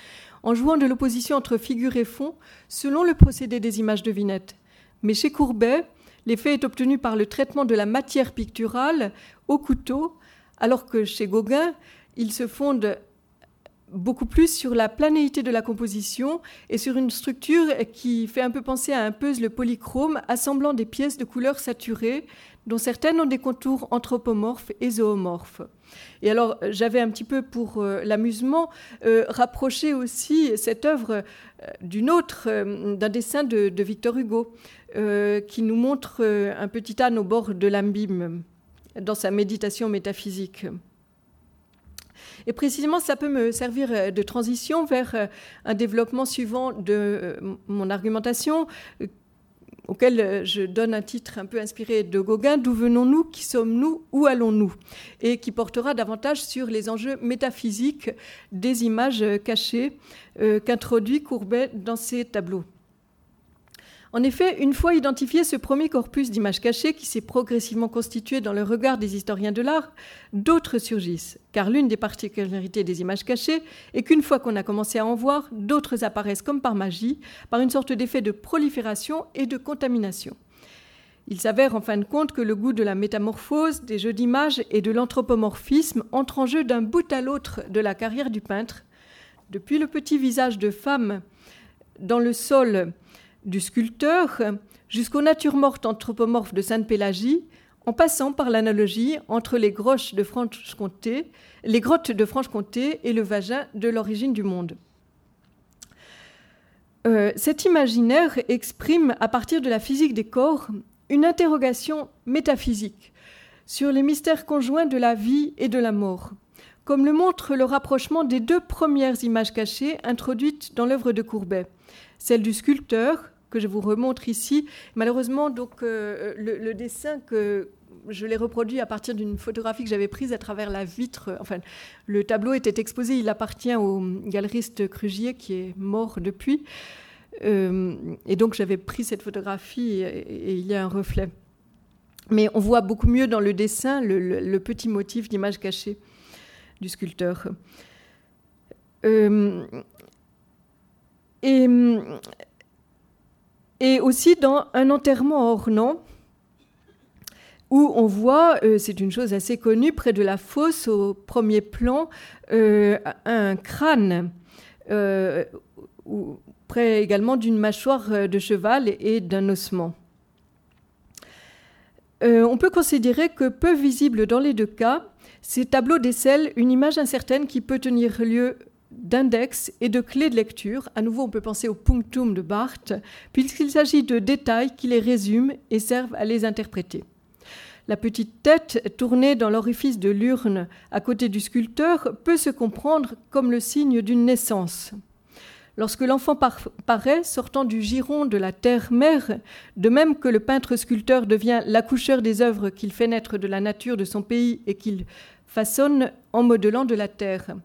en jouant de l'opposition entre figure et fond, selon le procédé des images de vignettes. Mais chez Courbet, l'effet est obtenu par le traitement de la matière picturale au couteau, alors que chez Gauguin, il se fonde beaucoup plus sur la planéité de la composition et sur une structure qui fait un peu penser à un puzzle polychrome assemblant des pièces de couleurs saturées dont certaines ont des contours anthropomorphes et zoomorphes. Et alors, j'avais un petit peu pour euh, l'amusement euh, rapproché aussi cette œuvre euh, d'une autre, d'un dessin de, Victor Hugo, qui nous montre un petit âne au bord de l'abîme dans sa méditation métaphysique. Et précisément, ça peut me servir de transition vers un développement suivant de mon argumentation auquel je donne un titre un peu inspiré de Gauguin, D'où venons-nous Qui sommes-nous Où allons-nous Et qui portera davantage sur les enjeux métaphysiques des images cachées qu'introduit Courbet dans ses tableaux. En effet, une fois identifié ce premier corpus d'images cachées qui s'est progressivement constitué dans le regard des historiens de l'art, d'autres surgissent, car l'une des particularités des images cachées est qu'une fois qu'on a commencé à en voir, d'autres apparaissent comme par magie, par une sorte d'effet de prolifération et de contamination. Il s'avère en fin de compte que le goût de la métamorphose, des jeux d'images et de l'anthropomorphisme entre en jeu d'un bout à l'autre de la carrière du peintre, depuis le petit visage de femme dans le sol du sculpteur jusqu'aux natures mortes anthropomorphes de Sainte-Pélagie, en passant par l'analogie entre les, grottes de Franche-Comté et le vagin de l'origine du monde. Euh, cet imaginaire exprime, à partir de la physique des corps, une interrogation métaphysique sur les mystères conjoints de la vie et de la mort, comme le montre le rapprochement des deux premières images cachées introduites dans l'œuvre de Courbet, celle du sculpteur, que je vous remontre ici. Malheureusement, donc, euh, le, dessin que je l'ai reproduit à partir d'une photographie que j'avais prise à travers la vitre. Enfin, le tableau était exposé, il appartient au galeriste Crugier qui est mort depuis. Euh, et donc j'avais pris cette photographie et, il y a un reflet. Mais on voit beaucoup mieux dans le dessin le, petit motif d'image cachée du sculpteur. Euh, et et aussi dans un enterrement ornant, où on voit, euh, c'est une chose assez connue, près de la fosse, au premier plan, euh, un crâne, euh, près également d'une mâchoire de cheval et d'un ossement. on peut considérer que peu visible dans les deux cas, ces tableaux décèlent une image incertaine qui peut tenir lieu d'index et de clés de lecture. À nouveau, on peut penser au punctum de Barthes, puisqu'il s'agit de détails qui les résument et servent à les interpréter. La petite tête tournée dans l'orifice de l'urne à côté du sculpteur peut se comprendre comme le signe d'une naissance. Lorsque l'enfant paraît sortant du giron de la terre-mère, de même que le peintre-sculpteur devient l'accoucheur des œuvres qu'il fait naître de la nature de son pays et qu'il façonne en modelant de la terre.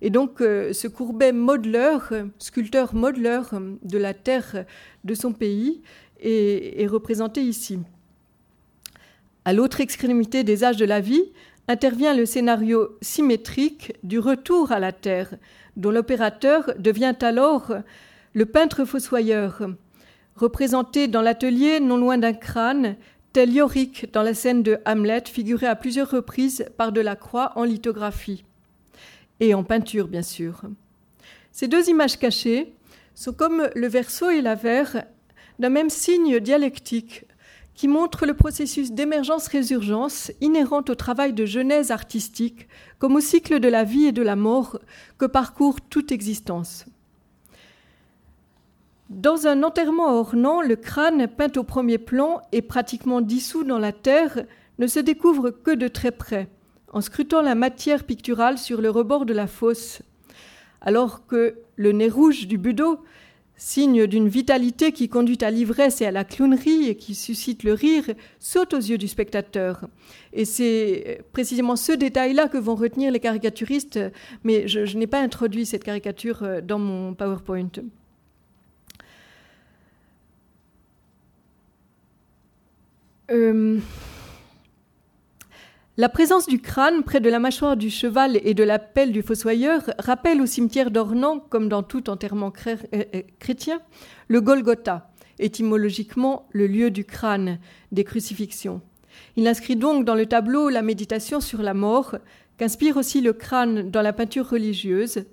Et donc, euh, ce Courbet modeleur, sculpteur modeleur de la terre de son pays, est, représenté ici. À l'autre extrémité des âges de la vie intervient le scénario symétrique du retour à la terre, dont l'opérateur devient alors le peintre fossoyeur, représenté dans l'atelier non loin d'un crâne, tel Yorick dans la scène de Hamlet, figuré à plusieurs reprises par Delacroix en lithographie et en peinture bien sûr. Ces deux images cachées sont comme le verso et la verre d'un même signe dialectique qui montre le processus d'émergence-résurgence inhérent au travail de genèse artistique comme au cycle de la vie et de la mort que parcourt toute existence. Dans un enterrement ornant, le crâne peint au premier plan et pratiquement dissous dans la terre ne se découvre que de très près en scrutant la matière picturale sur le rebord de la fosse, alors que le nez rouge du budo, signe d'une vitalité qui conduit à l'ivresse et à la clownerie et qui suscite le rire, saute aux yeux du spectateur. Et c'est précisément ce détail-là que vont retenir les caricaturistes, mais je, n'ai pas introduit cette caricature euh, dans mon PowerPoint. Euh, La présence du crâne près de la mâchoire du cheval et de la pelle du fossoyeur rappelle au cimetière d'Ornans, comme dans tout enterrement euh, euh, chrétien, le Golgotha, étymologiquement le lieu du crâne, des crucifixions. Il inscrit donc dans le tableau la méditation sur la mort, qu'inspire aussi le crâne dans la peinture religieuse,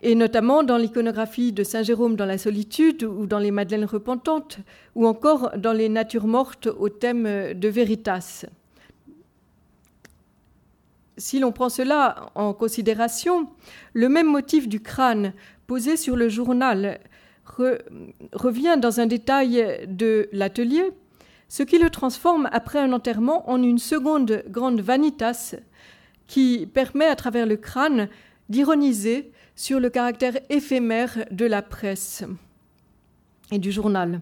et notamment dans l'iconographie de Saint Jérôme dans la solitude ou dans les Madeleines repentantes, ou encore dans les natures mortes au thème de Veritas si l'on prend cela en considération, le même motif du crâne posé sur le journal revient dans un détail de l'atelier, ce qui le transforme après un enterrement en une seconde grande vanitas qui permet à travers le crâne d'ironiser sur le caractère éphémère de la presse et du journal.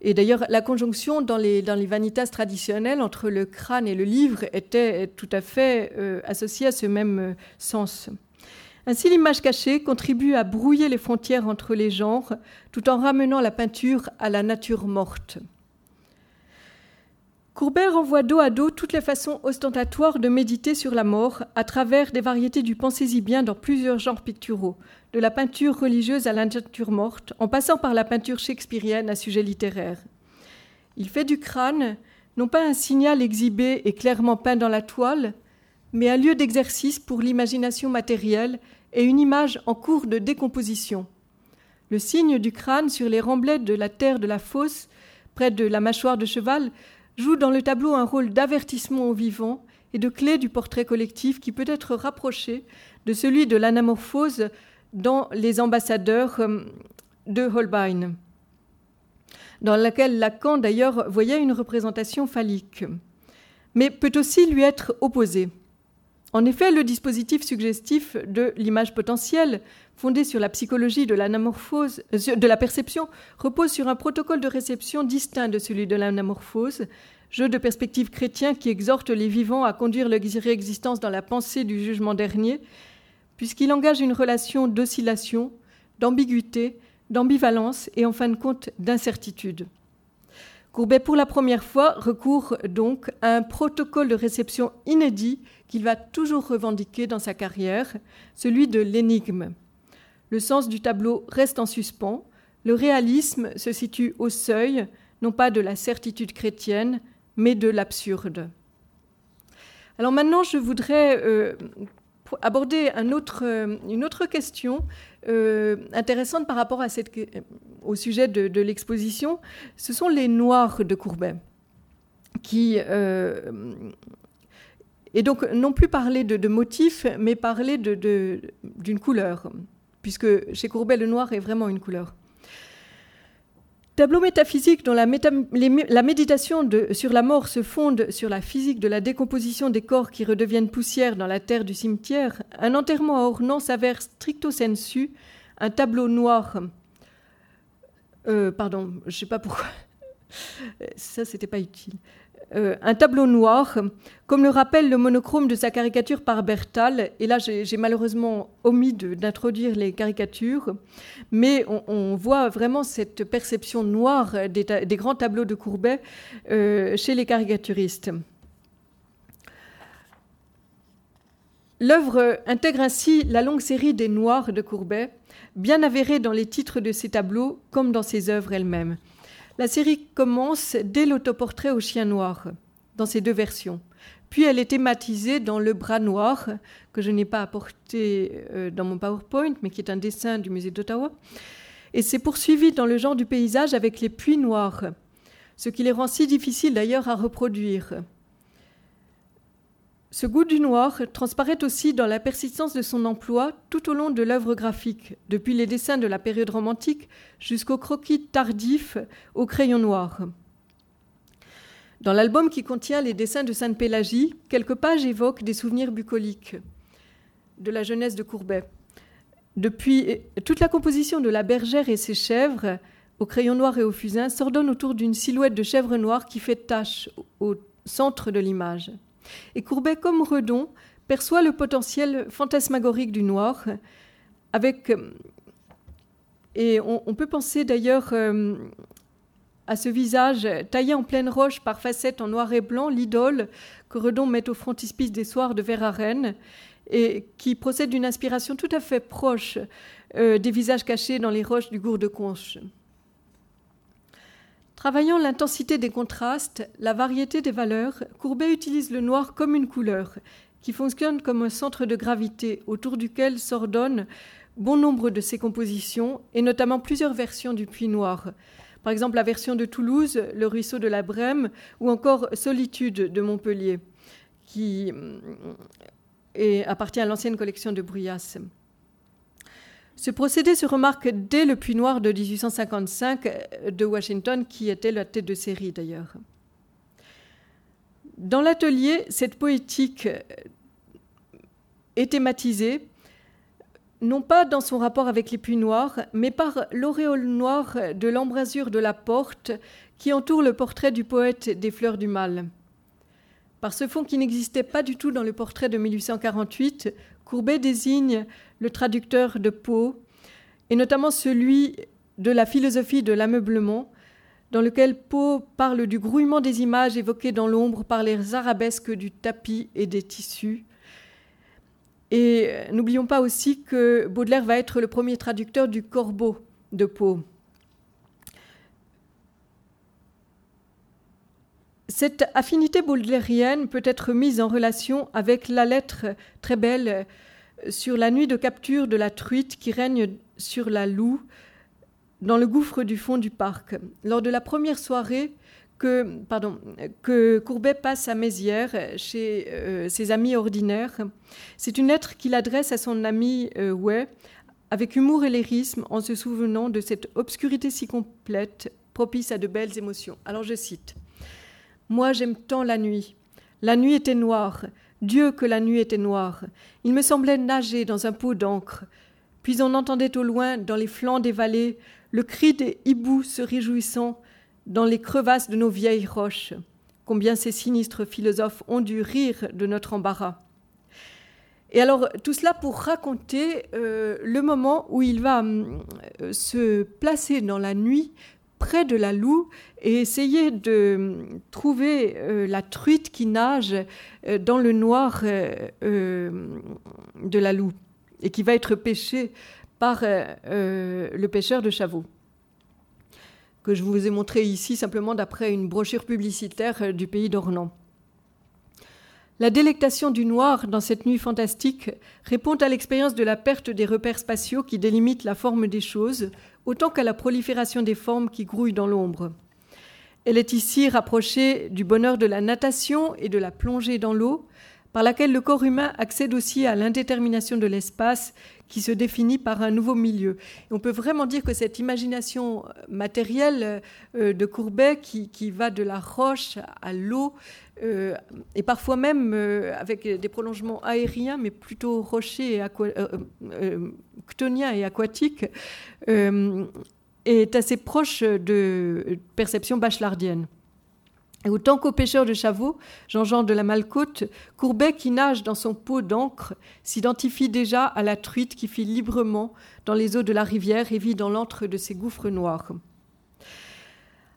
Et d'ailleurs, la conjonction dans les, vanitas traditionnelles entre le crâne et le livre était tout à fait euh, associée à ce même euh, sens. Ainsi, l'image cachée contribue à brouiller les frontières entre les genres, tout en ramenant la peinture à la nature morte. Courbet renvoie dos à dos toutes les façons ostentatoires de méditer sur la mort à travers des variétés du pensez-y-bien dans plusieurs genres picturaux, de la peinture religieuse à la morte, en passant par la peinture shakespearienne à sujet littéraire. Il fait du crâne non pas un signal exhibé et clairement peint dans la toile, mais un lieu d'exercice pour l'imagination matérielle et une image en cours de décomposition. Le signe du crâne sur les remblais de la terre de la fosse, près de la mâchoire de cheval, joue dans le tableau un rôle d'avertissement au vivant et de clé du portrait collectif qui peut être rapproché de celui de l'anamorphose dans Les ambassadeurs euh, de Holbein, dans laquelle Lacan d'ailleurs voyait une représentation phallique, mais peut aussi lui être opposé. En effet, le dispositif suggestif de l'image potentielle, fondé sur la psychologie de l'anamorphose, euh, de la perception, repose sur un protocole de réception distinct de celui de l'anamorphose, jeu de perspective chrétien qui exhorte les vivants à conduire leur existence dans la pensée du jugement dernier puisqu'il engage une relation d'oscillation, d'ambiguïté, d'ambivalence et en fin de compte d'incertitude. Courbet, pour la première fois, recourt donc à un protocole de réception inédit qu'il va toujours revendiquer dans sa carrière, celui de l'énigme. Le sens du tableau reste en suspens, le réalisme se situe au seuil, non pas de la certitude chrétienne, mais de l'absurde. Alors maintenant, je voudrais euh, aborder euh, une autre question euh, intéressante par rapport au sujet de, l'exposition. Ce sont les noirs de Courbet, qui et donc non plus parler de, motifs, mais parler d'une couleur, puisque chez Courbet le noir est vraiment une couleur. Tableau métaphysique dont la, méditation sur la mort se fonde sur la physique de la décomposition des corps qui redeviennent poussière dans la terre du cimetière, un enterrement à Ornans s'avère stricto sensu un tableau noir. Euh, pardon, je ne sais pas pourquoi. [laughs] Ça, c'était pas utile. Euh, un tableau noir, comme le rappelle le monochrome de sa caricature par Bertal. Et là, j'ai malheureusement omis d'introduire les caricatures, mais on, voit vraiment cette perception noire des, grands tableaux de Courbet euh, chez les caricaturistes. L'œuvre intègre ainsi la longue série des Noirs de Courbet, bien avérée dans les titres de ses tableaux comme dans ses œuvres elles-mêmes. La série commence dès l'autoportrait au chien noir, dans ces deux versions. Puis elle est thématisée dans Le bras noir, que je n'ai pas apporté euh, dans mon PowerPoint, mais qui est un dessin du musée d'Ottawa. Et c'est poursuivi dans le genre du paysage avec les puits noirs, ce qui les rend si difficiles d'ailleurs à reproduire. Ce goût du noir transparaît aussi dans la persistance de son emploi tout au long de l'œuvre graphique, depuis les dessins de la période romantique jusqu'aux croquis tardifs au crayon noir. Dans l'album qui contient les dessins de Sainte-Pélagie, quelques pages évoquent des souvenirs bucoliques de la jeunesse de Courbet. Depuis toute la composition de la bergère et ses chèvres, au crayon noir et au fusain, s'ordonne autour d'une silhouette de chèvre noire qui fait tache au centre de l'image. Et Courbet, comme Redon, perçoit le potentiel fantasmagorique du noir, avec, euh, et on, peut penser d'ailleurs euh, à ce visage taillé en pleine roche par facettes en noir et blanc l'idole que Redon met au frontispice des soirs de Verhaeren et qui procède d'une inspiration tout à fait proche euh, des visages cachés dans les roches du gour de Conche. Travaillant l'intensité des contrastes, la variété des valeurs, Courbet utilise le noir comme une couleur, qui fonctionne comme un centre de gravité autour duquel s'ordonnent bon nombre de ses compositions, et notamment plusieurs versions du Puits Noir. Par exemple, la version de Toulouse, Le ruisseau de la Brême, ou encore Solitude de Montpellier, qui euh, appartient à l'ancienne collection de Bruyas. Ce procédé se remarque dès le Puits Noir de 1855 euh, de Washington, qui était la tête de série d'ailleurs. Dans l'atelier, cette poétique euh, est thématisée, non pas dans son rapport avec les puits noirs, mais par l'auréole noire de l'embrasure de la porte qui entoure le portrait du poète des Fleurs du Mal. Par ce fond qui n'existait pas du tout dans le portrait de 1848, Courbet désigne le traducteur de Poe, et notamment celui de la philosophie de l'ameublement, dans lequel Poe parle du grouillement des images évoquées dans l'ombre par les arabesques du tapis et des tissus. Et n'oublions pas aussi que Baudelaire va être le premier traducteur du corbeau de Poe. Cette affinité baudelairienne peut être mise en relation avec la lettre très belle sur la nuit de capture de la truite qui règne sur la Loue dans le gouffre du fond du parc. Lors de la première soirée que, pardon, que Courbet passe à Mézières chez euh, ses amis ordinaires, c'est une lettre qu'il adresse à son ami euh, avec humour et lyrisme en se souvenant de cette obscurité si complète propice à de belles émotions. Alors je cite Moi j'aime tant la nuit. La nuit était noire, Dieu que la nuit était noire. Il me semblait nager dans un pot d'encre. Puis on entendait au loin, dans les flancs des vallées, le cri des hiboux se réjouissant dans les crevasses de nos vieilles roches. Combien ces sinistres philosophes ont dû rire de notre embarras. Et alors, tout cela pour raconter euh, le moment où il va euh, se placer dans la nuit près de la loue et essayer de trouver euh, la truite qui nage euh, dans le noir euh, de la loue et qui va être pêchée par le pêcheur de Chavaux que je vous ai montré ici simplement d'après une brochure publicitaire du pays d'Ornans. La délectation du noir dans cette nuit fantastique répond à l'expérience de la perte des repères spatiaux qui délimitent la forme des choses, autant qu'à la prolifération des formes qui grouillent dans l'ombre. Elle est ici rapprochée du bonheur de la natation et de la plongée dans l'eau, par laquelle le corps humain accède aussi à l'indétermination de l'espace qui se définit par un nouveau milieu. on peut vraiment dire que cette imagination matérielle euh, de Courbet qui va de la roche à l'eau, euh, et parfois même euh, avec des prolongements aériens, mais plutôt rochers et euh, et aquatiques, est assez proche de perception bachelardienne. Et autant qu'au pêcheur de Chavaux, Jean-Jean de la Malcote, Courbet, qui nage dans son pot d'encre, s'identifie déjà à la truite qui file librement dans les eaux de la rivière et vit dans l'antre de ses gouffres noirs.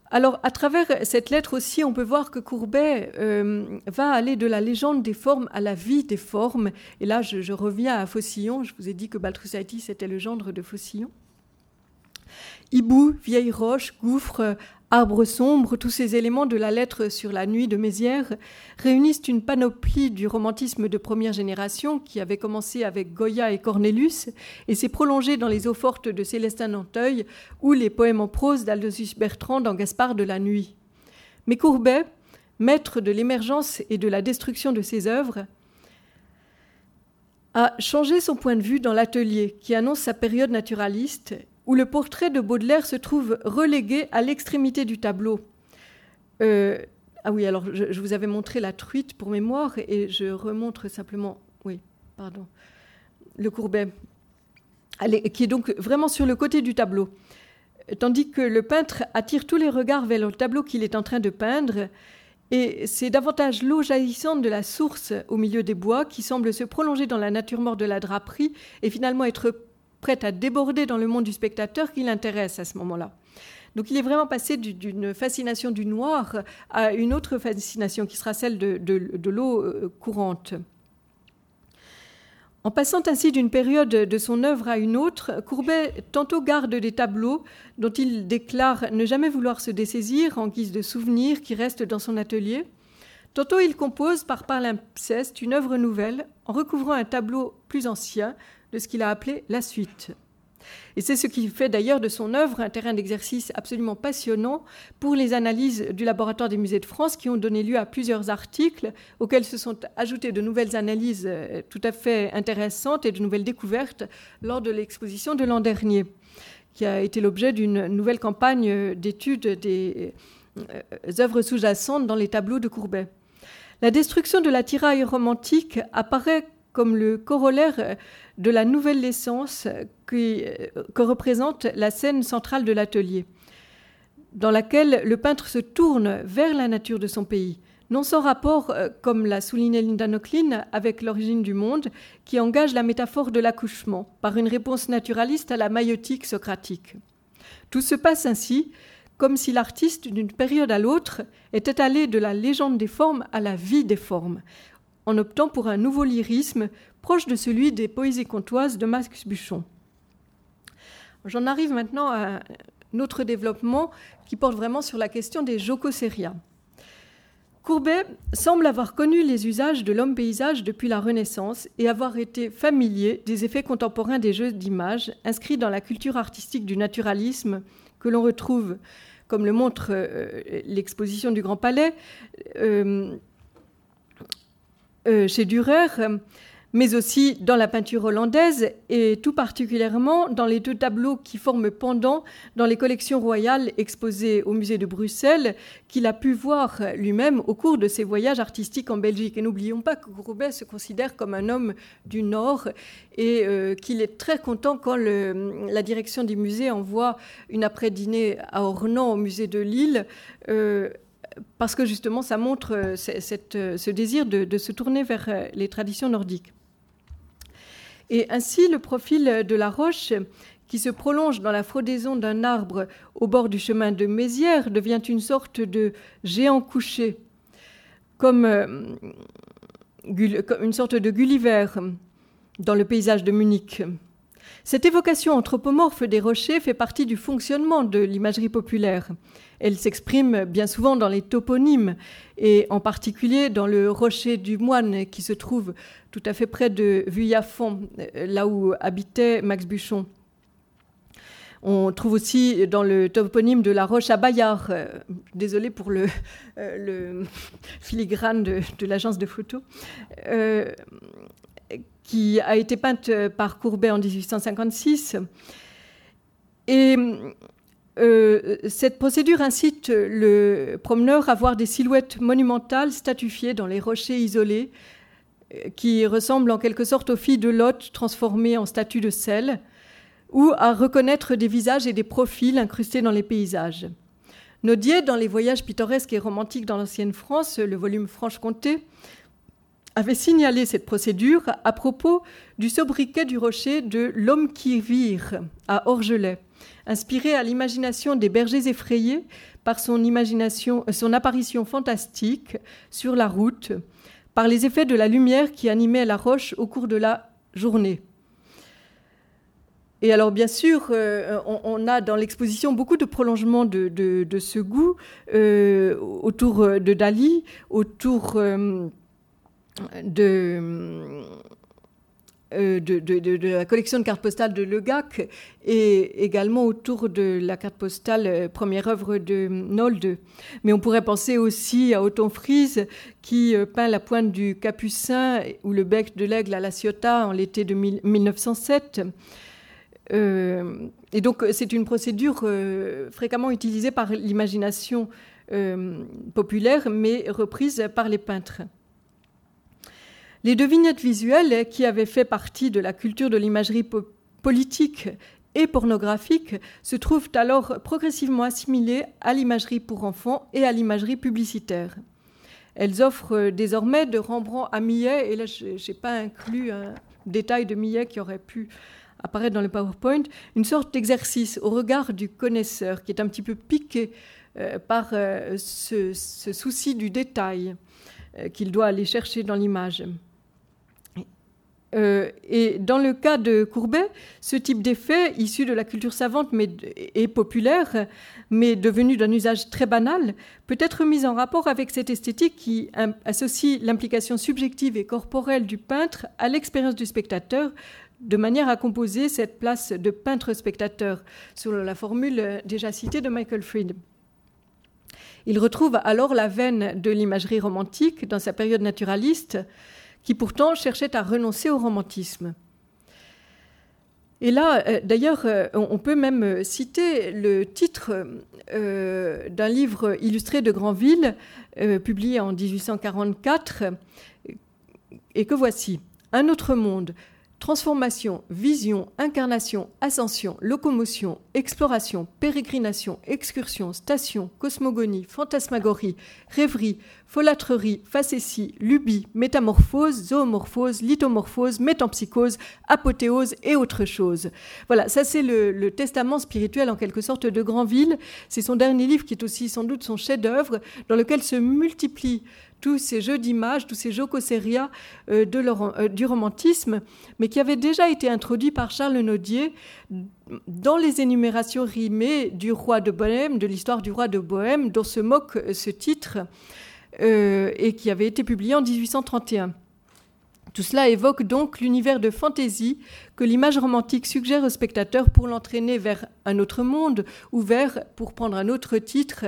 Alors, à travers cette lettre aussi, on peut voir que Courbet euh, va aller de la légende des formes à la vie des formes. Et là, je, reviens à Faucillon. Je vous ai dit que Baltrusaitis était le gendre de Faucillon. Hibou, vieille roche, gouffre, Arbre sombre, tous ces éléments de la lettre sur la nuit de Mézières réunissent une panoplie du romantisme de première génération qui avait commencé avec Goya et Cornelius et s'est prolongé dans les eaux fortes de Célestin Nanteuil ou les poèmes en prose d'Aldosius Bertrand dans Gaspard de la Nuit. Mais Courbet, maître de l'émergence et de la destruction de ses œuvres, a changé son point de vue dans l'atelier qui annonce sa période naturaliste où le portrait de Baudelaire se trouve relégué à l'extrémité du tableau. Euh, ah oui, alors je, vous avais montré la truite pour mémoire et je remontre simplement, oui, pardon, le courbet, qui est donc vraiment sur le côté du tableau. Tandis que le peintre attire tous les regards vers le tableau qu'il est en train de peindre, et c'est davantage l'eau jaillissante de la source au milieu des bois qui semble se prolonger dans la nature morte de la draperie et finalement être prête à déborder dans le monde du spectateur qui l'intéresse à ce moment-là. Donc il est vraiment passé d'une fascination du noir à une autre fascination qui sera celle de, l'eau euh, courante. En passant ainsi d'une période de son œuvre à une autre, Courbet tantôt garde des tableaux dont il déclare ne jamais vouloir se dessaisir en guise de souvenirs qui restent dans son atelier, tantôt il compose par palimpseste une œuvre nouvelle en recouvrant un tableau plus ancien ce qu'il a appelé la suite. Et c'est ce qui fait d'ailleurs de son œuvre un terrain d'exercice absolument passionnant pour les analyses du laboratoire des musées de France qui ont donné lieu à plusieurs articles auxquels se sont ajoutées de nouvelles analyses euh, tout à fait intéressantes et de nouvelles découvertes lors de l'exposition de l'an dernier, qui a été l'objet d'une nouvelle campagne d'études des euh, œuvres sous-jacentes dans les tableaux de Courbet. La destruction de la tiraille romantique apparaît comme le corollaire de la nouvelle naissance que représente la scène centrale de l'atelier, dans laquelle le peintre se tourne vers la nature de son pays, non sans rapport, euh, comme l'a souligné Linda Nochlin, avec l'origine du monde, qui engage la métaphore de l'accouchement par une réponse naturaliste à la maïotique socratique. Tout se passe ainsi, comme si l'artiste, d'une période à l'autre, était allé de la légende des formes à la vie des formes, en optant pour un nouveau lyrisme proche de celui des poésies comtoises de Max Buchon. J'en arrive maintenant à un autre développement qui porte vraiment sur la question des jocoseria. Courbet semble avoir connu les usages de l'homme-paysage depuis la Renaissance et avoir été familier des effets contemporains des jeux d'images inscrits dans la culture artistique du naturalisme que l'on retrouve, comme le montre euh, l'exposition du Grand Palais, euh, chez Dürer, mais aussi dans la peinture hollandaise et tout particulièrement dans les deux tableaux qui forment pendant dans les collections royales exposées au musée de Bruxelles, qu'il a pu voir lui-même au cours de ses voyages artistiques en Belgique. Et n'oublions pas que Courbet se considère comme un homme du Nord et euh, qu'il est très content quand la direction du musée envoie une après-dîner à Ornans au musée de Lille. Euh, parce que justement, ça montre euh, ce désir de, se tourner vers les traditions nordiques. Et ainsi, le profil de la roche, qui se prolonge dans la fraudaison d'un arbre au bord du chemin de Mézières, devient une sorte de géant couché, comme, euh, une sorte de Gulliver dans le paysage de Munich. Cette évocation anthropomorphe des rochers fait partie du fonctionnement de l'imagerie populaire. Elle s'exprime bien souvent dans les toponymes et en particulier dans le rocher du moine qui se trouve tout à fait près de Vuillafont, là où habitait Max Buchon. On trouve aussi dans le toponyme de la Roche à Bayard, euh, désolé pour le, euh, [laughs] filigrane de, l'agence de photos, euh, qui a été peinte par Courbet en 1856. Et euh, cette procédure incite le promeneur à voir des silhouettes monumentales statufiées dans les rochers isolés, euh, qui ressemblent en quelque sorte aux filles de Lot transformées en statues de sel, ou à reconnaître des visages et des profils incrustés dans les paysages. Nodier, dans les voyages pittoresques et romantiques dans l'ancienne France, le volume Franche-Comté, avait signalé cette procédure à propos du sobriquet du rocher de l'homme qui vire à Orgelet inspiré à l'imagination des bergers effrayés par euh, son apparition fantastique sur la route, par les effets de la lumière qui animait la roche au cours de la journée. Et alors, bien sûr, euh, on, a dans l'exposition beaucoup de prolongements de, ce goût euh, autour de Dali, autour de euh, de, la collection de cartes postales de Legac et également autour de la carte postale euh, première œuvre de Nolde. Mais on pourrait penser aussi à Othon Frise qui euh, peint la pointe du Capucin ou le bec de l'aigle à la Ciotat en l'été de 1907. et donc c'est une procédure fréquemment utilisée par l'imagination populaire mais reprise par les peintres. Les devinettes visuelles, qui avaient fait partie de la culture de l'imagerie politique et pornographique, se trouvent alors progressivement assimilées à l'imagerie pour enfants et à l'imagerie publicitaire. Elles offrent désormais de Rembrandt à Millet, et là je n'ai pas inclus un détail de Millet qui aurait pu apparaître dans le PowerPoint, une sorte d'exercice au regard du connaisseur qui est un petit peu piqué euh, par euh, ce, souci du détail euh, qu'il doit aller chercher dans l'image. Et dans le cas de Courbet, ce type d'effet, issu de la culture savante mais, et populaire, mais devenu d'un usage très banal, peut être mis en rapport avec cette esthétique qui associe l'implication subjective et corporelle du peintre à l'expérience du spectateur, de manière à composer cette place de peintre-spectateur, selon la formule déjà citée de Michael Fried. Il retrouve alors la veine de l'imagerie romantique dans sa période naturaliste, qui pourtant cherchait à renoncer au romantisme. Et là, euh, d'ailleurs, euh, on peut même citer le titre euh, d'un livre illustré de Granville, publié en 1844, et que voici. Un autre monde, Transformation, vision, incarnation, ascension, locomotion, exploration, pérégrination, excursion, station, cosmogonie, fantasmagorie, rêverie, folâtrerie, facétie, lubie, métamorphose, zoomorphose, lithomorphose, métampsychose, apothéose et autre chose. Voilà, ça c'est le, testament spirituel en quelque sorte de Granville. C'est son dernier livre qui est aussi sans doute son chef-d'œuvre, dans lequel se multiplient tous ces jeux d'images, tous ces jeux euh, euh, du romantisme, mais qui avaient déjà été introduits par Charles Naudier dans les énumérations rimées du roi de Bohême, de l'histoire du roi de Bohême, dont se moque euh, ce titre, et qui avait été publié en 1831. Tout cela évoque donc l'univers de fantaisie que l'image romantique suggère au spectateur pour l'entraîner vers un autre monde ou vers, pour prendre un autre titre,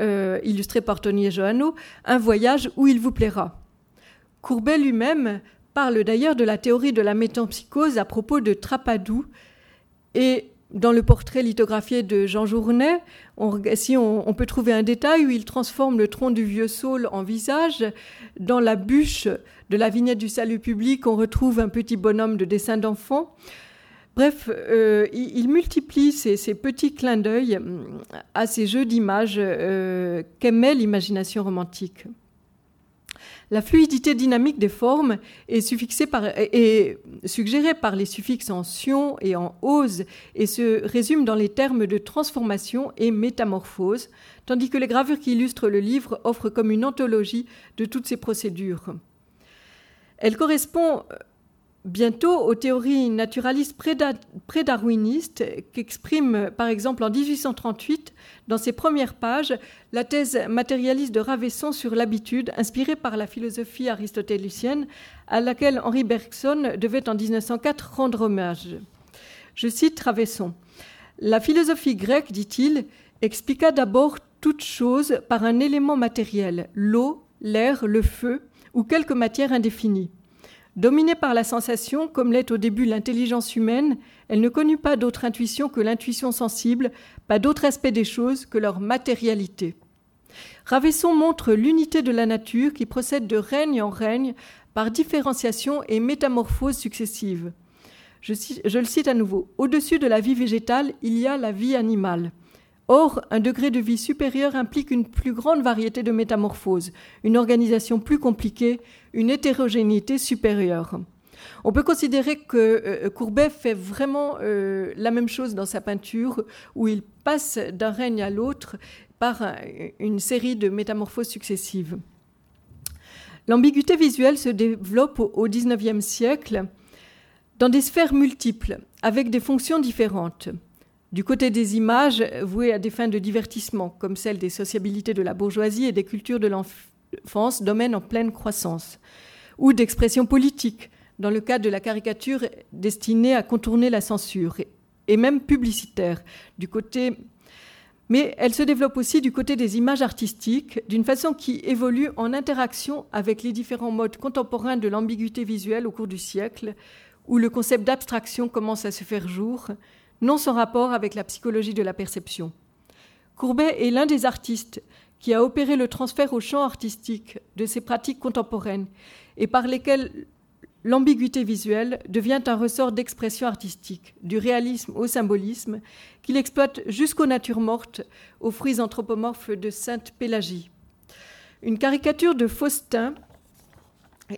euh, illustré par Tony Johanneau, Un voyage où il vous plaira. Courbet lui-même parle d'ailleurs de la théorie de la métampsychose à propos de Trapadou et dans le portrait lithographié de Jean Journet, on, si on, peut trouver un détail où il transforme le tronc du vieux saule en visage. Dans la bûche de la vignette du salut public, on retrouve un petit bonhomme de dessin d'enfant. Bref, euh, il, multiplie ces, petits clins d'œil euh, à ces jeux d'images euh, qu'aimait l'imagination romantique. La fluidité dynamique des formes est, suggérée par les suffixes en sion et en ose et se résume dans les termes de transformation et métamorphose, tandis que les gravures qui illustrent le livre offrent comme une anthologie de toutes ces procédures. Elle correspond bientôt aux théories naturalistes pré-darwinistes qu'exprime par exemple en 1838 dans ses premières pages la thèse matérialiste de Ravesson sur l'habitude inspirée par la philosophie aristotélicienne à laquelle Henri Bergson devait en 1904 rendre hommage. Je cite Ravesson. La philosophie grecque, dit-il, expliqua d'abord toute chose par un élément matériel, l'eau, l'air, le feu ou quelque matière indéfinie. Dominée par la sensation, comme l'est au début l'intelligence humaine, elle ne connut pas d'autre intuition que l'intuition sensible, pas d'autre aspect des choses que leur matérialité. Ravesson montre l'unité de la nature qui procède de règne en règne par différenciation et métamorphose successives. Je, je le cite à nouveau. Au-dessus de la vie végétale, il y a la vie animale. Or, un degré de vie supérieur implique une plus grande variété de métamorphoses, une organisation plus compliquée, une hétérogénéité supérieure. On peut considérer que euh, Courbet fait vraiment euh, la même chose dans sa peinture, où il passe d'un règne à l'autre par une série de métamorphoses successives. L'ambiguïté visuelle se développe au XIXe siècle dans des sphères multiples, avec des fonctions différentes. Du côté des images vouées à des fins de divertissement, comme celle des sociabilités de la bourgeoisie et des cultures de l'enfance, domaine en pleine croissance, ou d'expression politique, dans le cas de la caricature destinée à contourner la censure, et même publicitaire, du côté mais elle se développe aussi du côté des images artistiques, d'une façon qui évolue en interaction avec les différents modes contemporains de l'ambiguïté visuelle au cours du siècle, où le concept d'abstraction commence à se faire jour, non sans rapport avec la psychologie de la perception. Courbet est l'un des artistes qui a opéré le transfert au champ artistique de ces pratiques contemporaines et par lesquelles l'ambiguïté visuelle devient un ressort d'expression artistique, du réalisme au symbolisme, qu'il exploite jusqu'aux natures mortes, aux fruits anthropomorphes de Sainte Pélagie. Une caricature de Faustin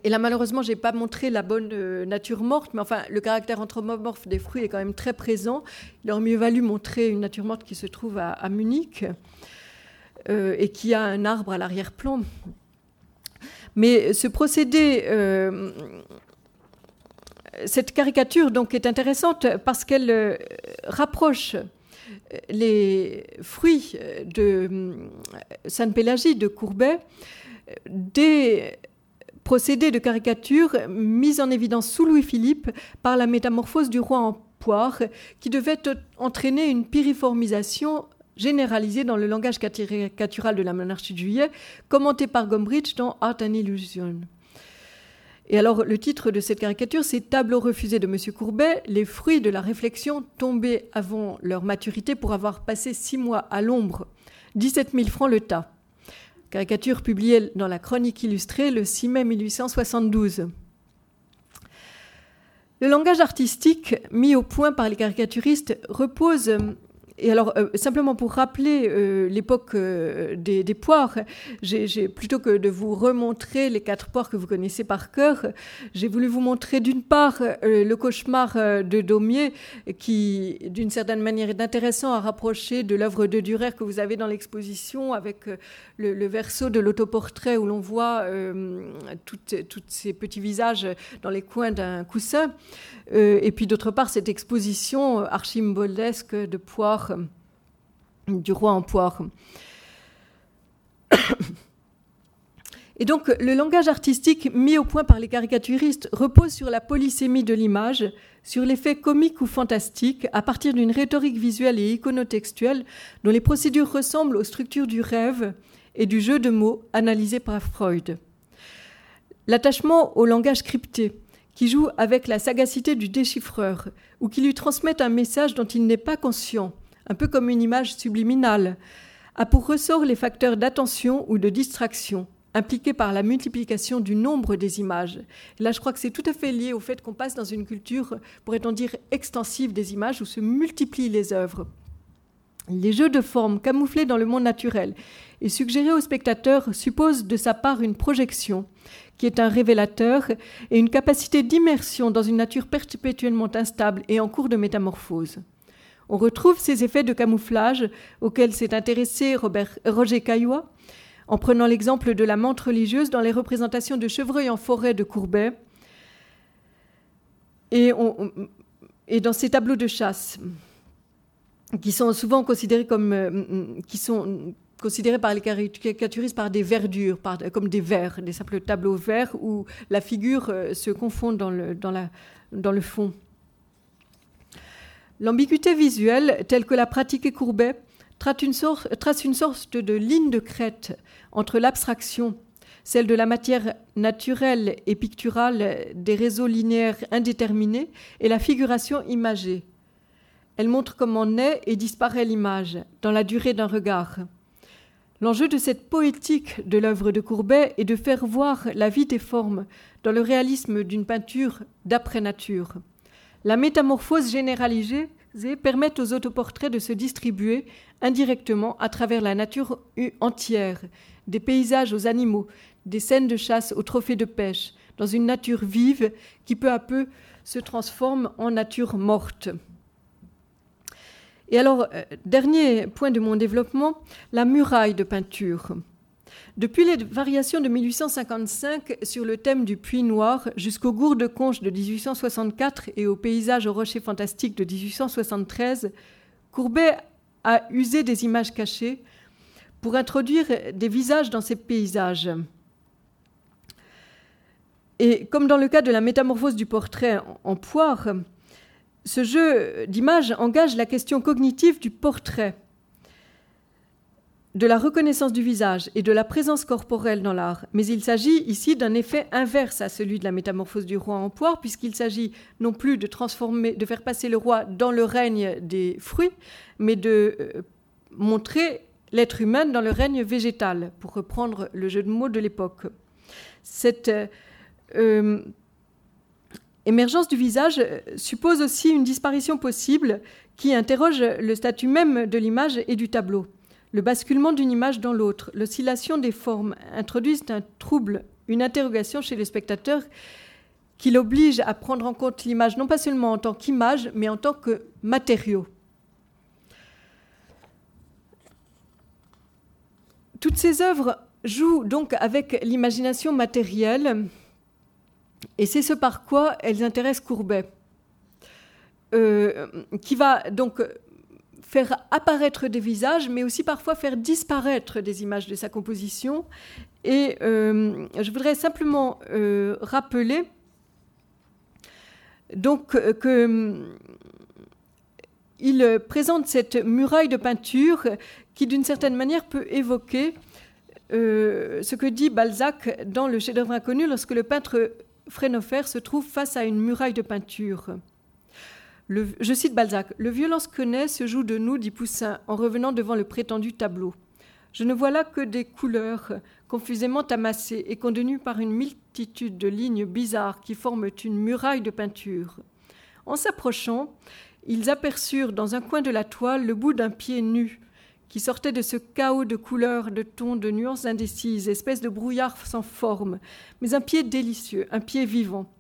Et là, malheureusement, je n'ai pas montré la bonne euh, nature morte, mais enfin, le caractère anthropomorphe des fruits est quand même très présent. Il aurait mieux valu montrer une nature morte qui se trouve à, Munich euh, et qui a un arbre à l'arrière-plan. Mais ce procédé, euh, cette caricature donc est intéressante parce qu'elle rapproche les fruits de Sainte-Pélagie de Courbet des procédé de caricature mis en évidence sous Louis-Philippe par la métamorphose du roi en poire, qui devait entraîner une piriformisation généralisée dans le langage caricatural de la monarchie de juillet, commenté par Gombrich dans Art and Illusion. Et alors, le titre de cette caricature, c'est Tableau refusé de M. Courbet, les fruits de la réflexion tombés avant leur maturité pour avoir passé six mois à l'ombre, 17 000 francs le tas caricature publiée dans la Chronique illustrée le 6 mai 1872. Le langage artistique mis au point par les caricaturistes repose et alors, euh, simplement pour rappeler euh, l'époque euh, des, poires, j'ai, plutôt que de vous remontrer les quatre poires que vous connaissez par cœur, j'ai voulu vous montrer d'une part le cauchemar de Daumier, qui d'une certaine manière est intéressant à rapprocher de l'œuvre de Durer que vous avez dans l'exposition, avec le, le verso de l'autoportrait où l'on voit tous ces petits visages dans les coins d'un coussin. et puis d'autre part, cette exposition archimboldesque de poires du roi en poire. [coughs] Et donc, le langage artistique mis au point par les caricaturistes repose sur la polysémie de l'image, sur l'effet comique ou fantastique, à partir d'une rhétorique visuelle et iconotextuelle dont les procédures ressemblent aux structures du rêve et du jeu de mots analysés par Freud. L'attachement au langage crypté, qui joue avec la sagacité du déchiffreur, ou qui lui transmet un message dont il n'est pas conscient, un peu comme une image subliminale, a pour ressort les facteurs d'attention ou de distraction impliqués par la multiplication du nombre des images. là, je crois que c'est tout à fait lié au fait qu'on passe dans une culture, pourrait-on dire, extensive des images, où se multiplient les œuvres. Les jeux de forme camouflés dans le monde naturel et suggérés au spectateur supposent de sa part une projection, qui est un révélateur, et une capacité d'immersion dans une nature perpétuellement instable et en cours de métamorphose. On retrouve ces effets de camouflage auxquels s'est intéressé Roger Caillois en prenant l'exemple de la menthe religieuse dans les représentations de chevreuils en forêt de Courbet et, dans ces tableaux de chasse qui sont souvent considérés euh, par les caricaturistes par des verdures, comme des vers, des simples tableaux verts où la figure euh, se confond dans le fond. L'ambiguïté visuelle, telle que la pratiquait Courbet, trace une, sorte, de ligne de crête entre l'abstraction, celle de la matière naturelle et picturale des réseaux linéaires indéterminés, et la figuration imagée. Elle montre comment naît et disparaît l'image dans la durée d'un regard. L'enjeu de cette poétique de l'œuvre de Courbet est de faire voir la vie des formes dans le réalisme d'une peinture d'après-nature. La métamorphose généralisée permet aux autoportraits de se distribuer indirectement à travers la nature entière, des paysages aux animaux, des scènes de chasse aux trophées de pêche, dans une nature vive qui peu à peu se transforme en nature morte. Et alors, euh, dernier point de mon développement, la muraille de peinture. Depuis les variations de 1855 sur le thème du puits noir jusqu'au gourde de conche de 1864 et au paysage au rocher fantastique de 1873, Courbet a usé des images cachées pour introduire des visages dans ces paysages. Et comme dans le cas de la métamorphose du portrait en poire, ce jeu d'images engage la question cognitive du portrait de la reconnaissance du visage et de la présence corporelle dans l'art, mais il s'agit ici d'un effet inverse à celui de la métamorphose du roi en poire, puisqu'il s'agit non plus de transformer, de faire passer le roi dans le règne des fruits, mais de euh, montrer l'être humain dans le règne végétal, pour reprendre le jeu de mots de l'époque. Cette euh, émergence du visage euh, suppose aussi une disparition possible qui interroge le statut même de l'image et du tableau. Le basculement d'une image dans l'autre, l'oscillation des formes introduisent un trouble une interrogation chez le spectateur qui l'oblige à prendre en compte l'image non pas seulement en tant qu'image, mais en tant que matériau. Toutes ces œuvres jouent donc avec l'imagination matérielle, et c'est ce par quoi elles intéressent Courbet, euh, qui va donc faire apparaître des visages, mais aussi parfois faire disparaître des images de sa composition. Et euh, je voudrais simplement euh, rappeler donc que il présente cette muraille de peinture qui, d'une certaine manière, peut évoquer euh, ce que dit Balzac dans le chef-d'œuvre inconnu lorsque le peintre Frénofer se trouve face à une muraille de peinture. Je cite Balzac Le violence que naît se joue de nous, dit Poussin, en revenant devant le prétendu tableau. Je ne vois là que des couleurs confusément amassées et contenues par une multitude de lignes bizarres qui forment une muraille de peinture. En s'approchant, ils aperçurent dans un coin de la toile le bout d'un pied nu, qui sortait de ce chaos de couleurs, de tons, de nuances indécises, espèce de brouillard sans forme, mais un pied délicieux, un pied vivant.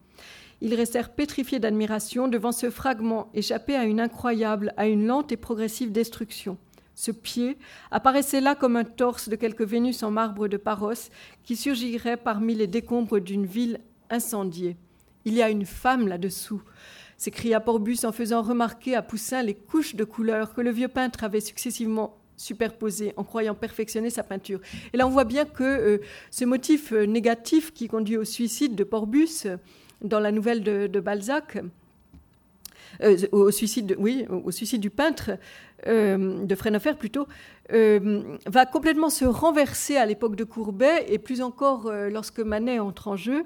Ils restèrent pétrifiés d'admiration devant ce fragment échappé à une incroyable, à une lente et progressive destruction. Ce pied apparaissait là comme un torse de quelque Vénus en marbre de Paros qui surgirait parmi les décombres d'une ville incendiée. Il y a une femme là-dessous, s'écria Porbus en faisant remarquer à Poussin les couches de couleurs que le vieux peintre avait successivement superposées en croyant perfectionner sa peinture. Et là, on voit bien que euh, ce motif euh, négatif qui conduit au suicide de Porbus dans la nouvelle de, Balzac, au suicide, oui, au suicide du peintre de Frénofer plutôt, va complètement se renverser à l'époque de Courbet et plus encore lorsque Manet entre en jeu.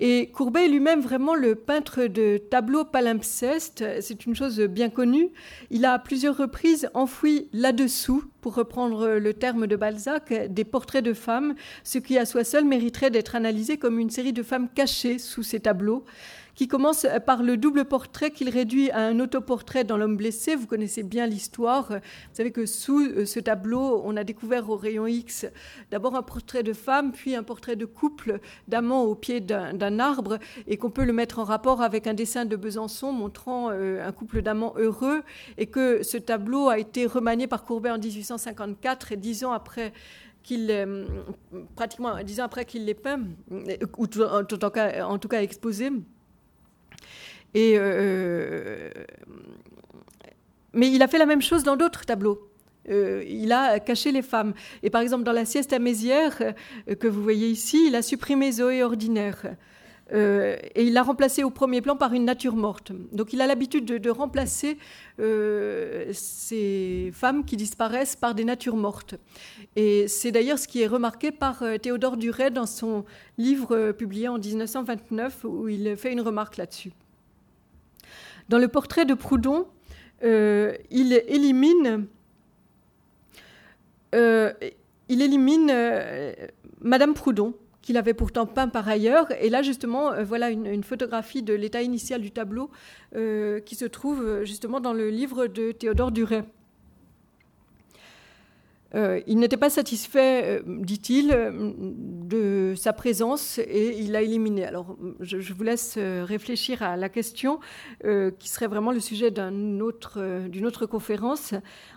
Et Courbet est lui-même vraiment le peintre de tableaux palimpsestes. C'est une chose bien connue. Il a à plusieurs reprises enfoui là-dessous, pour reprendre le terme de Balzac, des portraits de femmes, ce qui à soi seul mériterait d'être analysé comme une série de femmes cachées sous ces tableaux qui commence par le double portrait qu'il réduit à un autoportrait dans l'homme blessé. Vous connaissez bien l'histoire. Vous savez que sous euh, ce tableau, on a découvert au rayon X d'abord un portrait de femme, puis un portrait de couple d'amants au pied d'un arbre, et qu'on peut le mettre en rapport avec un dessin de Besançon montrant euh, un couple d'amants heureux, et que ce tableau a été remanié par Courbet en 1854, et dix ans après qu'il euh, pratiquement dix ans après qu'il l'ait peint, ou en tout cas, en tout cas exposé. Et, euh, mais il a fait la même chose dans d'autres tableaux. Euh, il a caché les femmes. Et par exemple, dans la sieste à Mézières, euh, que vous voyez ici, il a supprimé Zoé ordinaire. et il l'a remplacé au premier plan par une nature morte. Donc il a l'habitude de, remplacer ces femmes qui disparaissent par des natures mortes. Et c'est d'ailleurs ce qui est remarqué par Théodore Duret dans son livre publié en 1929, où il fait une remarque là-dessus. Dans le portrait de Proudhon, euh, il élimine, euh, euh, Madame Proudhon, qu'il avait pourtant peint par ailleurs. Et là, justement, voilà une, photographie de l'état initial du tableau qui se trouve justement dans le livre de Théodore Duret. Euh, il n'était pas satisfait, euh, dit-il, de sa présence et il l'a éliminé. Alors, je, vous laisse euh, réfléchir à la question qui serait vraiment le sujet d'une autre, autre, conférence.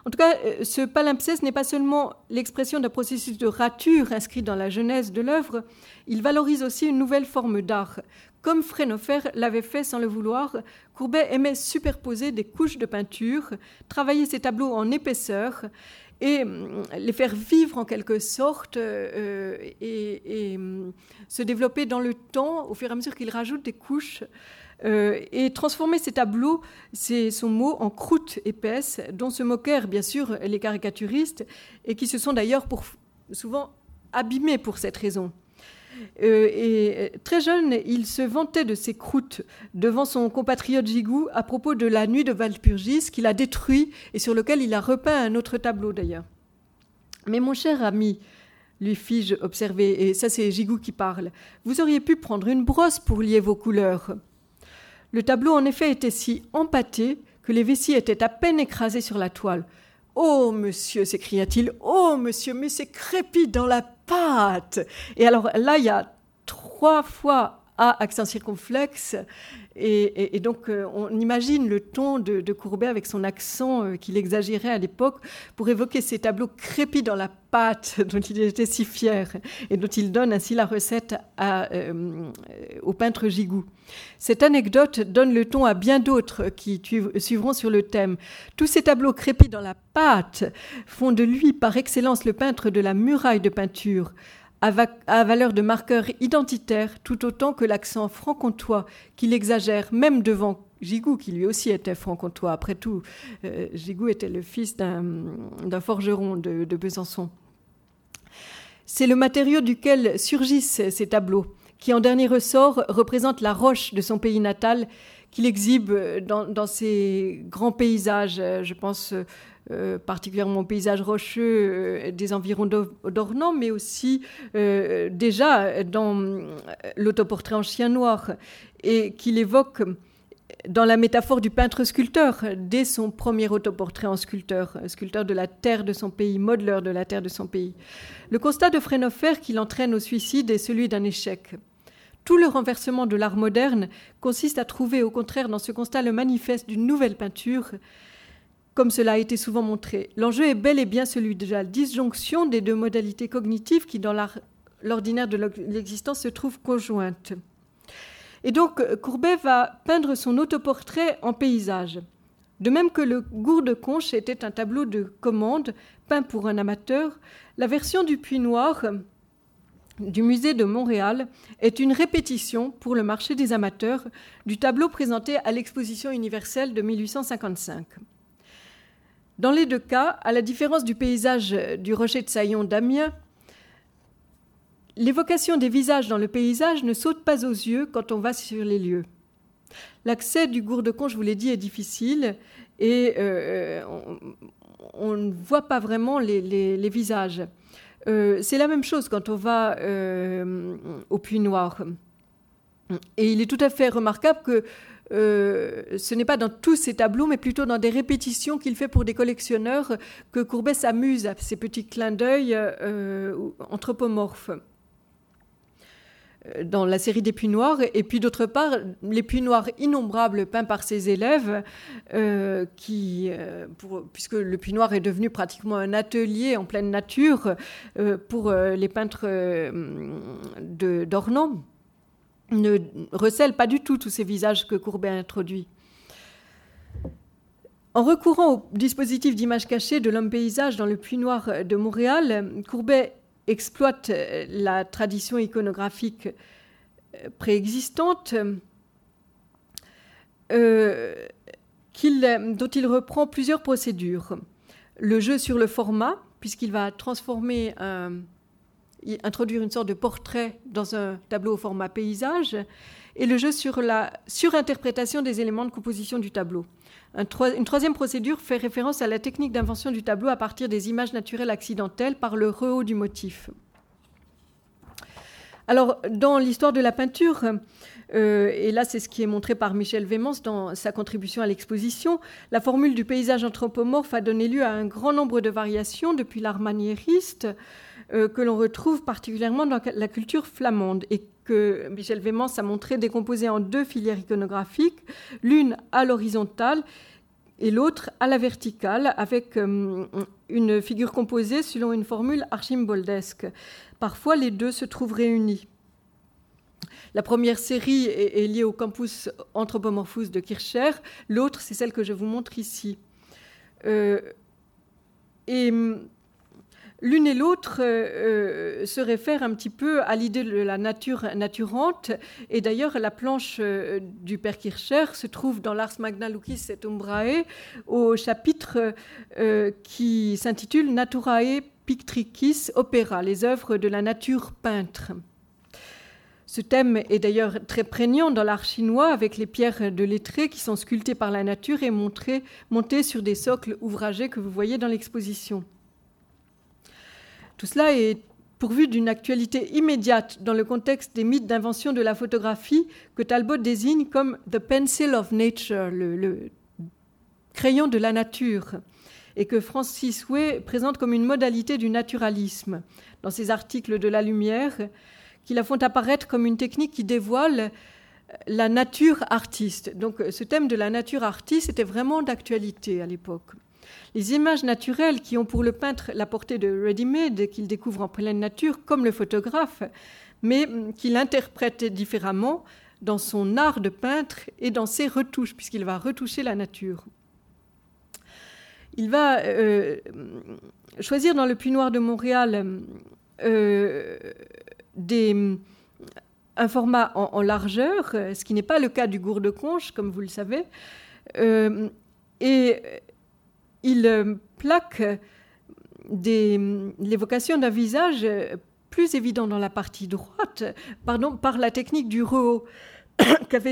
En tout cas, ce palimpseste n'est pas seulement l'expression d'un processus de rature inscrit dans la genèse de l'œuvre, il valorise aussi une nouvelle forme d'art. Comme Frénofer l'avait fait sans le vouloir, Courbet aimait superposer des couches de peinture, travailler ses tableaux en épaisseur et hum, les faire vivre en quelque sorte euh, et, hum, se développer dans le temps au fur et à mesure qu'il rajoute des couches. Euh, et transformer ces tableaux, c'est son mot, en croûte épaisse, dont se moquèrent bien sûr les caricaturistes, et qui se sont d'ailleurs souvent abîmés pour cette raison. Euh, et euh, très jeune, il se vantait de ses croûtes devant son compatriote Gigou à propos de la nuit de Valpurgis qu'il a détruit et sur lequel il a repeint un autre tableau d'ailleurs. Mais mon cher ami, lui fis-je observer, et ça c'est Gigou qui parle, vous auriez pu prendre une brosse pour lier vos couleurs. Le tableau en effet était si empâté que les vessies étaient à peine écrasées sur la toile. Oh, monsieur, s'écria-t-il, oh, monsieur, mais c'est crépit dans la pâte. Et alors là, il y a trois fois Accent circonflexe. Et, donc, euh, on imagine le ton de, Courbet avec son accent euh, qu'il exagérait à l'époque pour évoquer ces tableaux crépis dans la pâte [laughs] dont il était si fier et dont il donne ainsi la recette euh, au peintre Gigou. Cette anecdote donne le ton à bien d'autres qui suivront sur le thème. Tous ces tableaux crépis dans la pâte font de lui par excellence le peintre de la muraille de peinture à, valeur de marqueur identitaire, tout autant que l'accent franc-comtois qu'il exagère même devant Gigou, qui lui aussi était franc-comtois. Après tout, euh, Gigou était le fils d'un forgeron de, Besançon. C'est le matériau duquel surgissent ces tableaux, qui en dernier ressort représentent la roche de son pays natal, qu'il exhibe dans, dans, ses grands paysages. Je pense euh, particulièrement paysage rocheux euh, des environs d'Ornans, mais aussi euh, déjà dans l'autoportrait en chien noir, et qu'il évoque dans la métaphore du peintre-sculpteur, dès son premier autoportrait en sculpteur, sculpteur de la terre de son pays, modeleur de la terre de son pays. Le constat de Frénofer qui l'entraîne au suicide est celui d'un échec. Tout le renversement de l'art moderne consiste à trouver au contraire dans ce constat le manifeste d'une nouvelle peinture, comme cela a été souvent montré. L'enjeu est bel et bien celui de la disjonction des deux modalités cognitives qui, dans l'ordinaire de l'existence, se trouvent conjointes. Et donc, Courbet va peindre son autoportrait en paysage. De même que le Gourde Conche était un tableau de commande peint pour un amateur, la version du Puits Noir du musée de Montréal est une répétition pour le marché des amateurs du tableau présenté à l'exposition universelle de 1855. Dans les deux cas, à la différence du paysage du rocher de Saillon d'Amiens, l'évocation des visages dans le paysage ne saute pas aux yeux quand on va sur les lieux. L'accès du Gourdecon, je vous l'ai dit, est difficile et euh, on, ne voit pas vraiment les, visages. Euh, c'est la même chose quand on va euh, au Puy Noir. Et il est tout à fait remarquable que euh, ce n'est pas dans tous ses tableaux, mais plutôt dans des répétitions qu'il fait pour des collectionneurs que Courbet s'amuse à ces petits clins d'œil euh, anthropomorphes. Euh, dans la série des puits noirs, et puis d'autre part, les puits noirs innombrables peints par ses élèves, puisque le puits noir est devenu pratiquement un atelier en pleine nature pour les peintres d'Ornans ne recèle pas du tout tous ces visages que Courbet a introduits. En recourant au dispositif d'image cachée de l'homme paysage dans le Puy Noir de Montréal, Courbet exploite la tradition iconographique préexistante euh, dont il reprend plusieurs procédures. Le jeu sur le format, puisqu'il va transformer un, introduire une sorte de portrait dans un tableau au format paysage, et le jeu sur la surinterprétation des éléments de composition du tableau. une troisième procédure fait référence à la technique d'invention du tableau à partir des images naturelles accidentelles par le rehaut du motif. Alors, dans l'histoire de la peinture, euh, et là c'est ce qui est montré par Michel Vémance dans sa contribution à l'exposition, la formule du paysage anthropomorphe a donné lieu à un grand nombre de variations depuis l'art maniériste, euh, que l'on retrouve particulièrement dans la culture flamande et que Michel Vémance a montré décomposée en deux filières iconographiques, l'une à l'horizontale et l'autre à la verticale, avec euh, une figure composée selon une formule archimboldesque. Parfois, les deux se trouvent réunis. La première série est, liée au campus Anthropomorphos de Kircher, l'autre, c'est celle que je vous montre ici. Euh, et L'une et l'autre euh, euh, se réfèrent un petit peu à l'idée de la nature naturante. Et d'ailleurs, la planche euh, du Père Kircher se trouve dans l'Ars Magna Lucis et Umbrae, au chapitre qui s'intitule Naturae Pictricis Opera, les œuvres de la nature peintre. Ce thème est d'ailleurs très prégnant dans l'art chinois avec les pierres de lettrés qui sont sculptées par la nature et montées sur des socles ouvragés que vous voyez dans l'exposition. Tout cela est pourvu d'une actualité immédiate dans le contexte des mythes d'invention de la photographie que Talbot désigne comme the pencil of nature, le, crayon de la nature, et que Francis Way présente comme une modalité du naturalisme dans ses articles de la lumière, qui la font apparaître comme une technique qui dévoile la nature artiste. Donc ce thème de la nature artiste était vraiment d'actualité à l'époque. Les images naturelles qui ont pour le peintre la portée de ready-made qu'il découvre en pleine nature, comme le photographe, mais qu'il interprète différemment dans son art de peintre et dans ses retouches, puisqu'il va retoucher la nature. Il va euh, choisir dans le Puy Noir de Montréal euh, un format en, largeur, ce qui n'est pas le cas du gourde conche, comme vous le savez. Euh, et il plaque l'évocation d'un visage plus évident dans la partie droite, pardon, par la technique du rehaut [coughs] qui avait,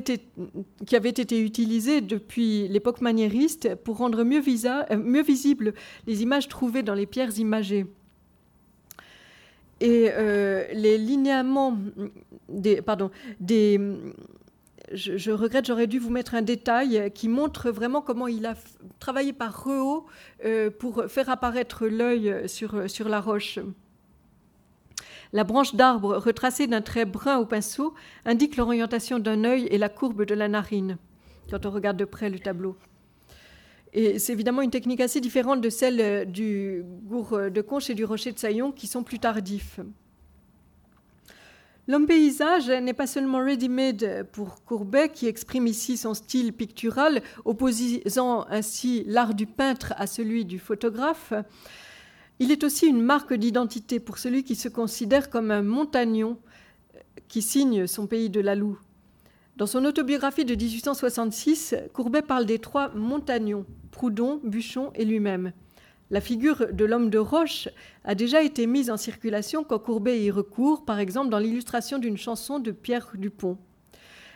été, utilisée depuis l'époque maniériste pour rendre mieux, euh, visibles les images trouvées dans les pierres imagées. Et euh, les linéaments des, je, regrette, j'aurais dû vous mettre un détail qui montre vraiment comment il a travaillé par rehaut euh, pour faire apparaître l'œil sur, sur la roche. La branche d'arbre retracée d'un trait brun au pinceau indique l'orientation d'un œil et la courbe de la narine, quand on regarde de près le tableau. Et c'est évidemment une technique assez différente de celle du gour de Conche et du rocher de Saillon, qui sont plus tardifs. L'homme paysage n'est pas seulement ready-made pour Courbet, qui exprime ici son style pictural, opposant ainsi l'art du peintre à celui du photographe, il est aussi une marque d'identité pour celui qui se considère comme un montagnon qui signe son pays de la Loue. Dans son autobiographie de 1866, Courbet parle des trois montagnons, Proudhon, Buchon et lui-même. La figure de l'homme de roche a déjà été mise en circulation quand Courbet y recourt, par exemple dans l'illustration d'une chanson de Pierre Dupont.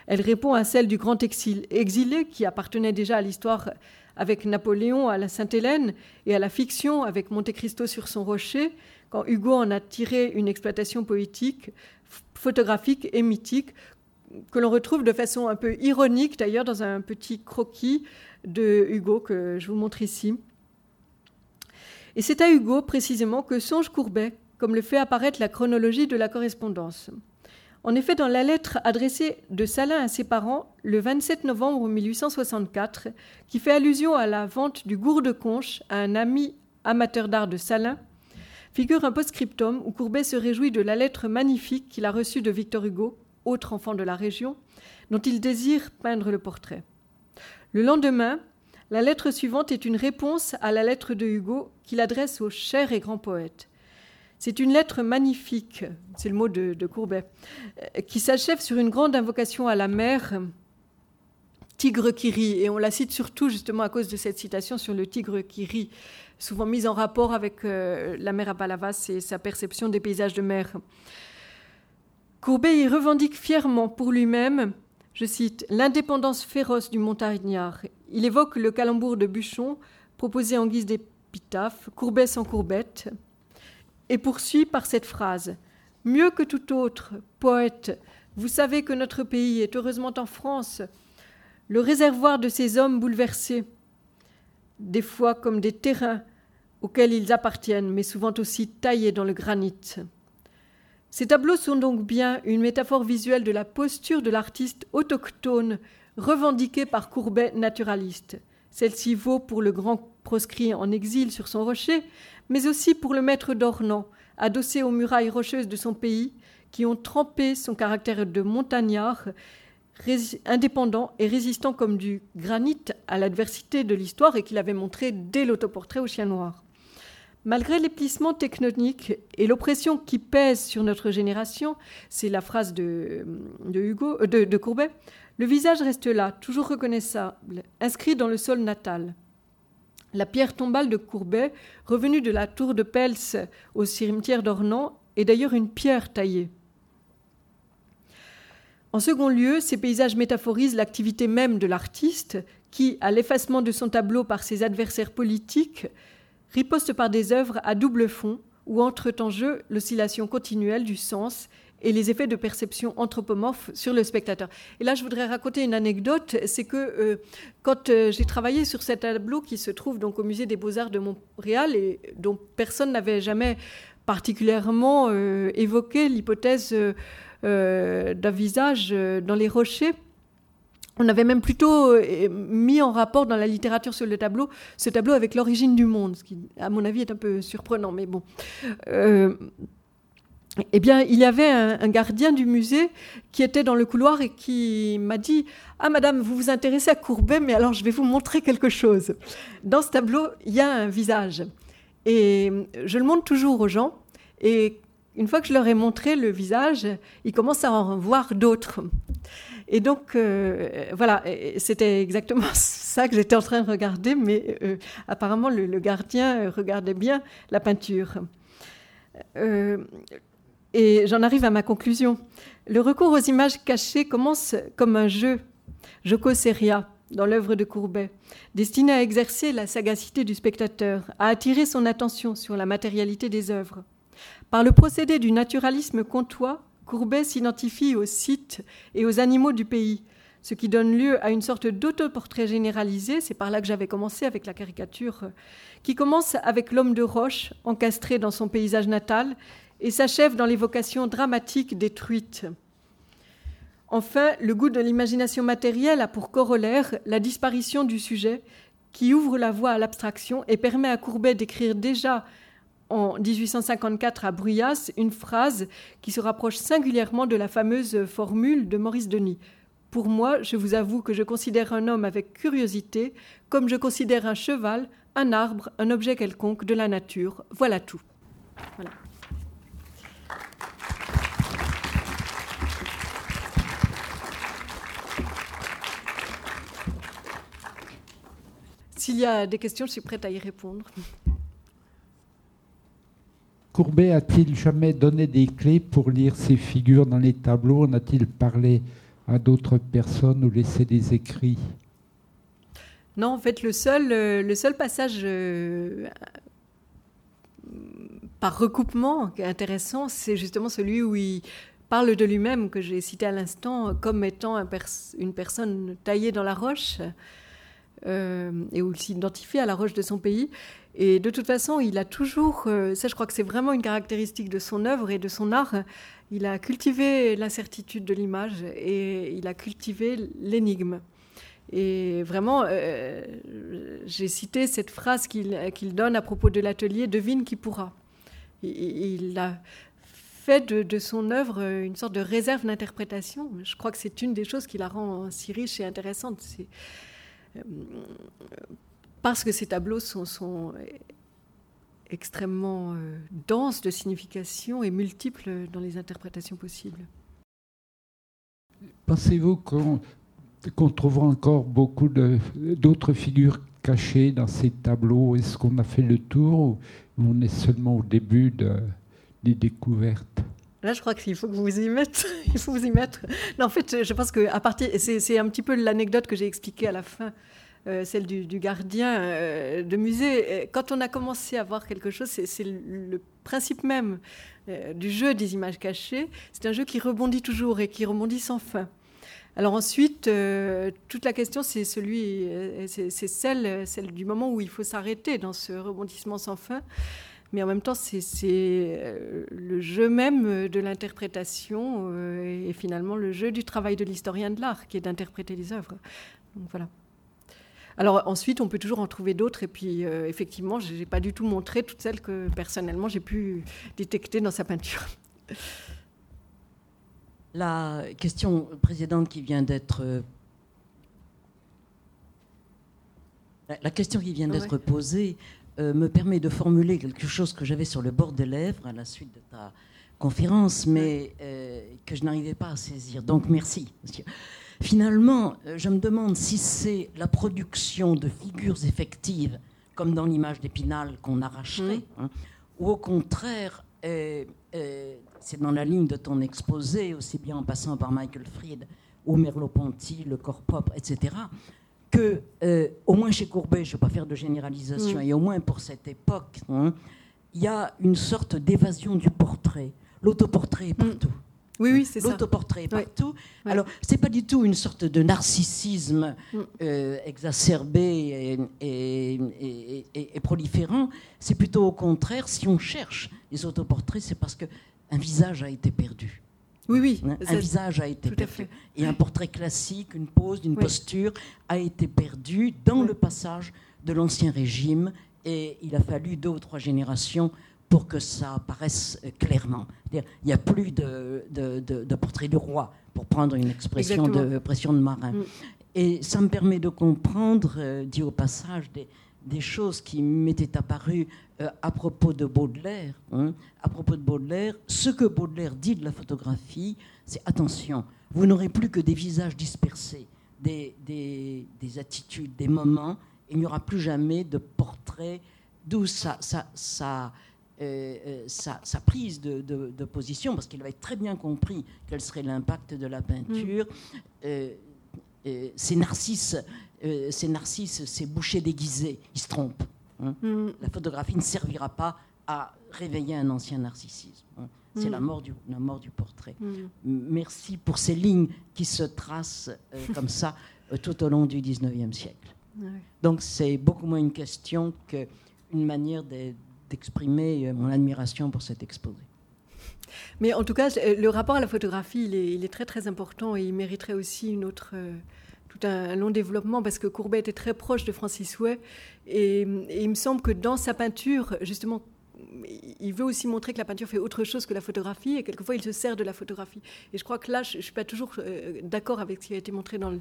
Elle répond à celle du grand exilé qui appartenait déjà à l'histoire avec Napoléon à la Sainte-Hélène et à la fiction avec Monte Cristo sur son rocher, quand Hugo en a tiré une exploitation poétique, photographique et mythique, que l'on retrouve de façon un peu ironique d'ailleurs dans un petit croquis de Hugo que je vous montre ici. Et c'est à Hugo précisément que songe Courbet, comme le fait apparaître la chronologie de la correspondance. En effet, dans la lettre adressée de Salin à ses parents le 27 novembre 1864, qui fait allusion à la vente du gourde conche à un ami amateur d'art de Salin, figure un post-scriptum où Courbet se réjouit de la lettre magnifique qu'il a reçue de Victor Hugo, autre enfant de la région, dont il désire peindre le portrait. Le lendemain, la lettre suivante est une réponse à la lettre de Hugo qu'il adresse au cher et grand poète. C'est une lettre magnifique, c'est le mot de, Courbet, euh, qui s'achève sur une grande invocation à la mer, tigre qui rit. Et on la cite surtout justement à cause de cette citation sur le tigre qui rit, souvent mise en rapport avec euh, la mer à Palavas et sa perception des paysages de mer. Courbet y revendique fièrement pour lui-même, je cite, l'indépendance féroce du montagnard. Il évoque le calembour de Buchon, proposé en guise d'épitaphe, Courbet sans courbette et poursuit par cette phrase Mieux que tout autre, poète, vous savez que notre pays est heureusement en France, le réservoir de ces hommes bouleversés, des fois comme des terrains auxquels ils appartiennent, mais souvent aussi taillés dans le granit. Ces tableaux sont donc bien une métaphore visuelle de la posture de l'artiste autochtone revendiquée par Courbet naturaliste. Celle-ci vaut pour le grand proscrit en exil sur son rocher, mais aussi pour le maître d'Ornans, adossé aux murailles rocheuses de son pays, qui ont trempé son caractère de montagnard, indépendant et résistant comme du granit à l'adversité de l'histoire et qu'il avait montré dès l'autoportrait au chien noir. Malgré les plissements technoniques et l'oppression qui pèse sur notre génération, c'est la phrase de, Hugo, euh, de Courbet, le visage reste là, toujours reconnaissable, inscrit dans le sol natal. La pierre tombale de Courbet, revenue de la tour de Pels au cimetière d'Ornans, est d'ailleurs une pierre taillée. En second lieu, ces paysages métaphorisent l'activité même de l'artiste qui, à l'effacement de son tableau par ses adversaires politiques, riposte par des œuvres à double fond où entrent en jeu l'oscillation continuelle du sens et les effets de perception anthropomorphe sur le spectateur. Et là, je voudrais raconter une anecdote, c'est que euh, quand euh, j'ai travaillé sur cet tableau qui se trouve donc au musée des Beaux-Arts de Montréal et dont personne n'avait jamais particulièrement évoqué l'hypothèse d'un visage dans les rochers. On avait même plutôt mis en rapport dans la littérature sur le tableau ce tableau avec l'origine du monde, ce qui, à mon avis, est un peu surprenant, mais bon eh bien, il y avait un, gardien du musée qui était dans le couloir et qui m'a dit Ah, madame, vous vous intéressez à Courbet, mais alors je vais vous montrer quelque chose. Dans ce tableau, il y a un visage. Et je le montre toujours aux gens. Et une fois que je leur ai montré le visage, ils commencent à en voir d'autres. Et donc, euh, voilà, c'était exactement [laughs] ça que j'étais en train de regarder, mais euh, apparemment, le, gardien regardait bien la peinture. Euh, et j'en arrive à ma conclusion. Le recours aux images cachées commence comme un jeu, Joko Seria, dans l'œuvre de Courbet, destiné à exercer la sagacité du spectateur, à attirer son attention sur la matérialité des œuvres. Par le procédé du naturalisme comtois, Courbet s'identifie aux sites et aux animaux du pays, ce qui donne lieu à une sorte d'autoportrait généralisé, c'est par là que j'avais commencé avec la caricature, qui commence avec l'homme de roche encastré dans son paysage natal et s'achève dans l'évocation dramatique détruite. Enfin, le goût de l'imagination matérielle a pour corollaire la disparition du sujet qui ouvre la voie à l'abstraction et permet à Courbet d'écrire déjà en 1854 à Bruyas une phrase qui se rapproche singulièrement de la fameuse formule de Maurice Denis. Pour moi, je vous avoue que je considère un homme avec curiosité comme je considère un cheval, un arbre, un objet quelconque de la nature. Voilà tout. S'il y a des questions, je suis prête à y répondre. Courbet a-t-il jamais donné des clés pour lire ses figures dans les tableaux? En a-t-il parlé à d'autres personnes ou laissé des écrits? Non, en fait, le seul, euh, le seul passage euh, par recoupement intéressant, c'est justement celui où il parle de lui-même, que j'ai cité à l'instant, comme étant une personne taillée dans la roche. Euh, et où il s'identifie à la roche de son pays. Et de toute façon, il a toujours, euh, ça je crois que c'est vraiment une caractéristique de son œuvre et de son art, il a cultivé l'incertitude de l'image et il a cultivé l'énigme. Et vraiment, euh, j'ai cité cette phrase qu'il donne à propos de l'atelier Devine qui pourra. Il, a fait de, son œuvre une sorte de réserve d'interprétation. Je crois que c'est une des choses qui la rend si riche et intéressante. Parce que ces tableaux sont, extrêmement euh, denses de signification et multiples dans les interprétations possibles. Pensez-vous qu'on trouvera encore beaucoup d'autres figures cachées dans ces tableaux? Est-ce qu'on a fait le tour ou on est seulement au début de, des découvertes? Là, je crois qu'il faut que vous y mettre. [laughs] Il faut vous y mettre. Non, en fait, je pense que à partir, c'est un petit peu l'anecdote que j'ai expliquée à la fin, euh, celle du, gardien euh, de musée. Quand on a commencé à voir quelque chose, c'est le, principe même euh, du jeu des images cachées. C'est un jeu qui rebondit toujours et qui rebondit sans fin. Alors ensuite, toute la question, c'est celui, c'est celle, celle du moment où il faut s'arrêter dans ce rebondissement sans fin mais en même temps, c'est euh, le jeu même de l'interprétation euh, et finalement le jeu du travail de l'historien de l'art, qui est d'interpréter les œuvres. Donc voilà. Alors ensuite, on peut toujours en trouver d'autres, et puis euh, effectivement, je n'ai pas du tout montré toutes celles que personnellement j'ai pu détecter dans sa peinture. La question précédente qui vient d'être la question qui vient d'être posée euh, me permet de formuler quelque chose que j'avais sur le bord des lèvres à la suite de ta conférence, mais euh, que je n'arrivais pas à saisir. Donc merci. Finalement, euh, je me demande si c'est la production de figures effectives, comme dans l'image d'Épinal qu'on arracherait, hein, ou au contraire, c'est dans la ligne de ton exposé, aussi bien en passant par Michael Fried ou Merleau-Ponty, le corps propre, etc que, euh, au moins chez Courbet, je ne vais pas faire de généralisation, mm. et au moins pour cette époque, hein, il y a une sorte d'évasion du portrait. L'autoportrait est mm. partout. Oui, oui, c'est ça. L'autoportrait partout. Alors, c'est pas du tout une sorte de narcissisme mm. euh, exacerbé et, et, proliférant. C'est plutôt au contraire, si on cherche les autoportraits, c'est parce qu'un visage a été perdu. Oui, oui. Hein, un visage a été perdu. Et un portrait classique, une pose, une posture a été perdu dans le passage de l'Ancien Régime. Et il a fallu deux ou trois générations pour que ça apparaisse euh, clairement. Il n'y a plus de, de, portrait du roi, pour prendre une expression de pression de marin. Mm. Et ça me permet de comprendre, euh, dit au passage, des, des choses qui m'étaient apparues euh, à propos de Baudelaire. Hein. à propos de Baudelaire, ce que Baudelaire dit de la photographie, c'est attention, vous n'aurez plus que des visages dispersés, des, des, des attitudes, des moments. Il n'y aura plus jamais de portrait d'où ça, ça, ça euh, euh, sa, prise de, position, parce qu'il avait très bien compris quel serait l'impact de la peinture. Mm. Euh, ces narcisses, ces narcisses, ces bouchers déguisés, ils se trompent. Hein. Mm. La photographie ne servira pas à réveiller un ancien narcissisme. Hein. C'est la, mm. mort du, la mort du portrait. Merci pour ces lignes qui se tracent [laughs] comme ça tout au long du 19e siècle. Donc c'est beaucoup moins une question qu'une manière de, exprimer euh, mon admiration pour cet exposé. Mais en tout cas, le rapport à la photographie, il est, très très important et il mériterait aussi une autre, euh, tout un, long développement parce que Courbet était très proche de Francis Way et, et il me semble que dans sa peinture, justement, il veut aussi montrer que la peinture fait autre chose que la photographie et quelquefois il se sert de la photographie. Et je crois que là, je ne suis pas toujours euh, d'accord avec ce qui a été montré dans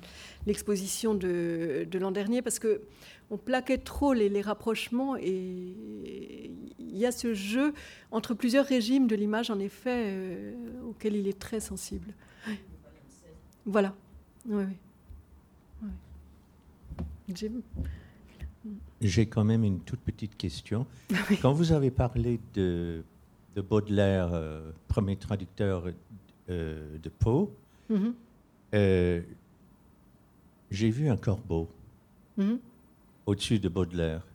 l'exposition de, de l'an dernier parce que on plaquait trop les, les, rapprochements et il y a ce jeu entre plusieurs régimes de l'image en effet euh, auquel il est très sensible. Voilà. Oui, oui. J'ai quand même une toute petite question. Quand vous avez parlé de, de Baudelaire, euh, premier traducteur euh, de Pau, mhm. euh, j'ai vu un corbeau mhm. au-dessus de Baudelaire.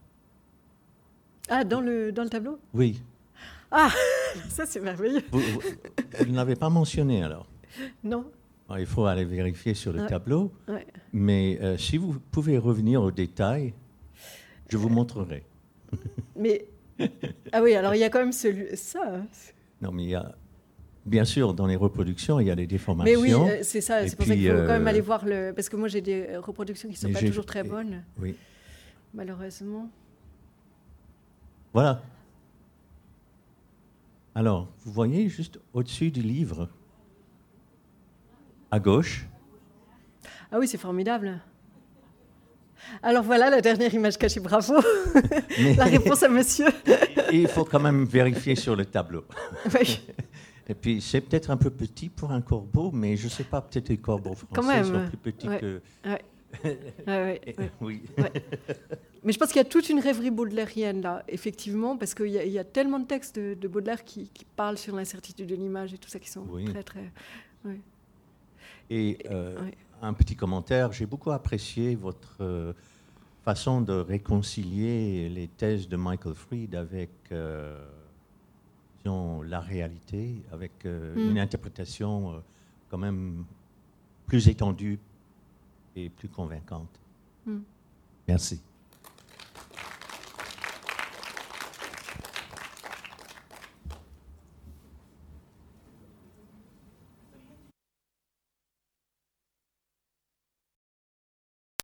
Ah, dans le, dans le tableau? Oui. Ah, [laughs] ça c'est merveilleux. Vous, ne l'avez pas mentionné alors? Non. Il faut aller vérifier sur le tableau. Mais si vous pouvez revenir aux détails, je vous montrerai. [laughs] Mais ah oui, alors il y a quand même celui ça. Hein. Non, mais il y a bien sûr dans les reproductions il y a des déformations. Mais oui, euh, c'est ça. C'est pour ça qu'il faut quand même euh, aller voir le parce que moi j'ai des reproductions qui ne sont pas toujours très bonnes. Oui. Malheureusement. Voilà. Alors, vous voyez juste au-dessus du livre, à gauche. Ah oui, c'est formidable. Alors voilà la dernière image cachée, bravo. [laughs] la réponse à monsieur. [laughs] il faut quand même vérifier sur le tableau. [laughs] Et puis c'est peut-être un peu petit pour un corbeau, mais je ne sais pas, peut-être les corbeaux français sont plus petits que. oui. Mais je pense qu'il y a toute une rêverie baudelairienne là, effectivement, parce qu'il y, a tellement de textes de, Baudelaire qui, parlent sur l'incertitude de l'image et tout ça qui sont très très. Et euh, un petit commentaire. J'ai beaucoup apprécié votre euh, façon de réconcilier les thèses de Michael Fried avec euh, la réalité, avec mm. une interprétation quand même plus étendue et plus convaincante. Mm. Merci.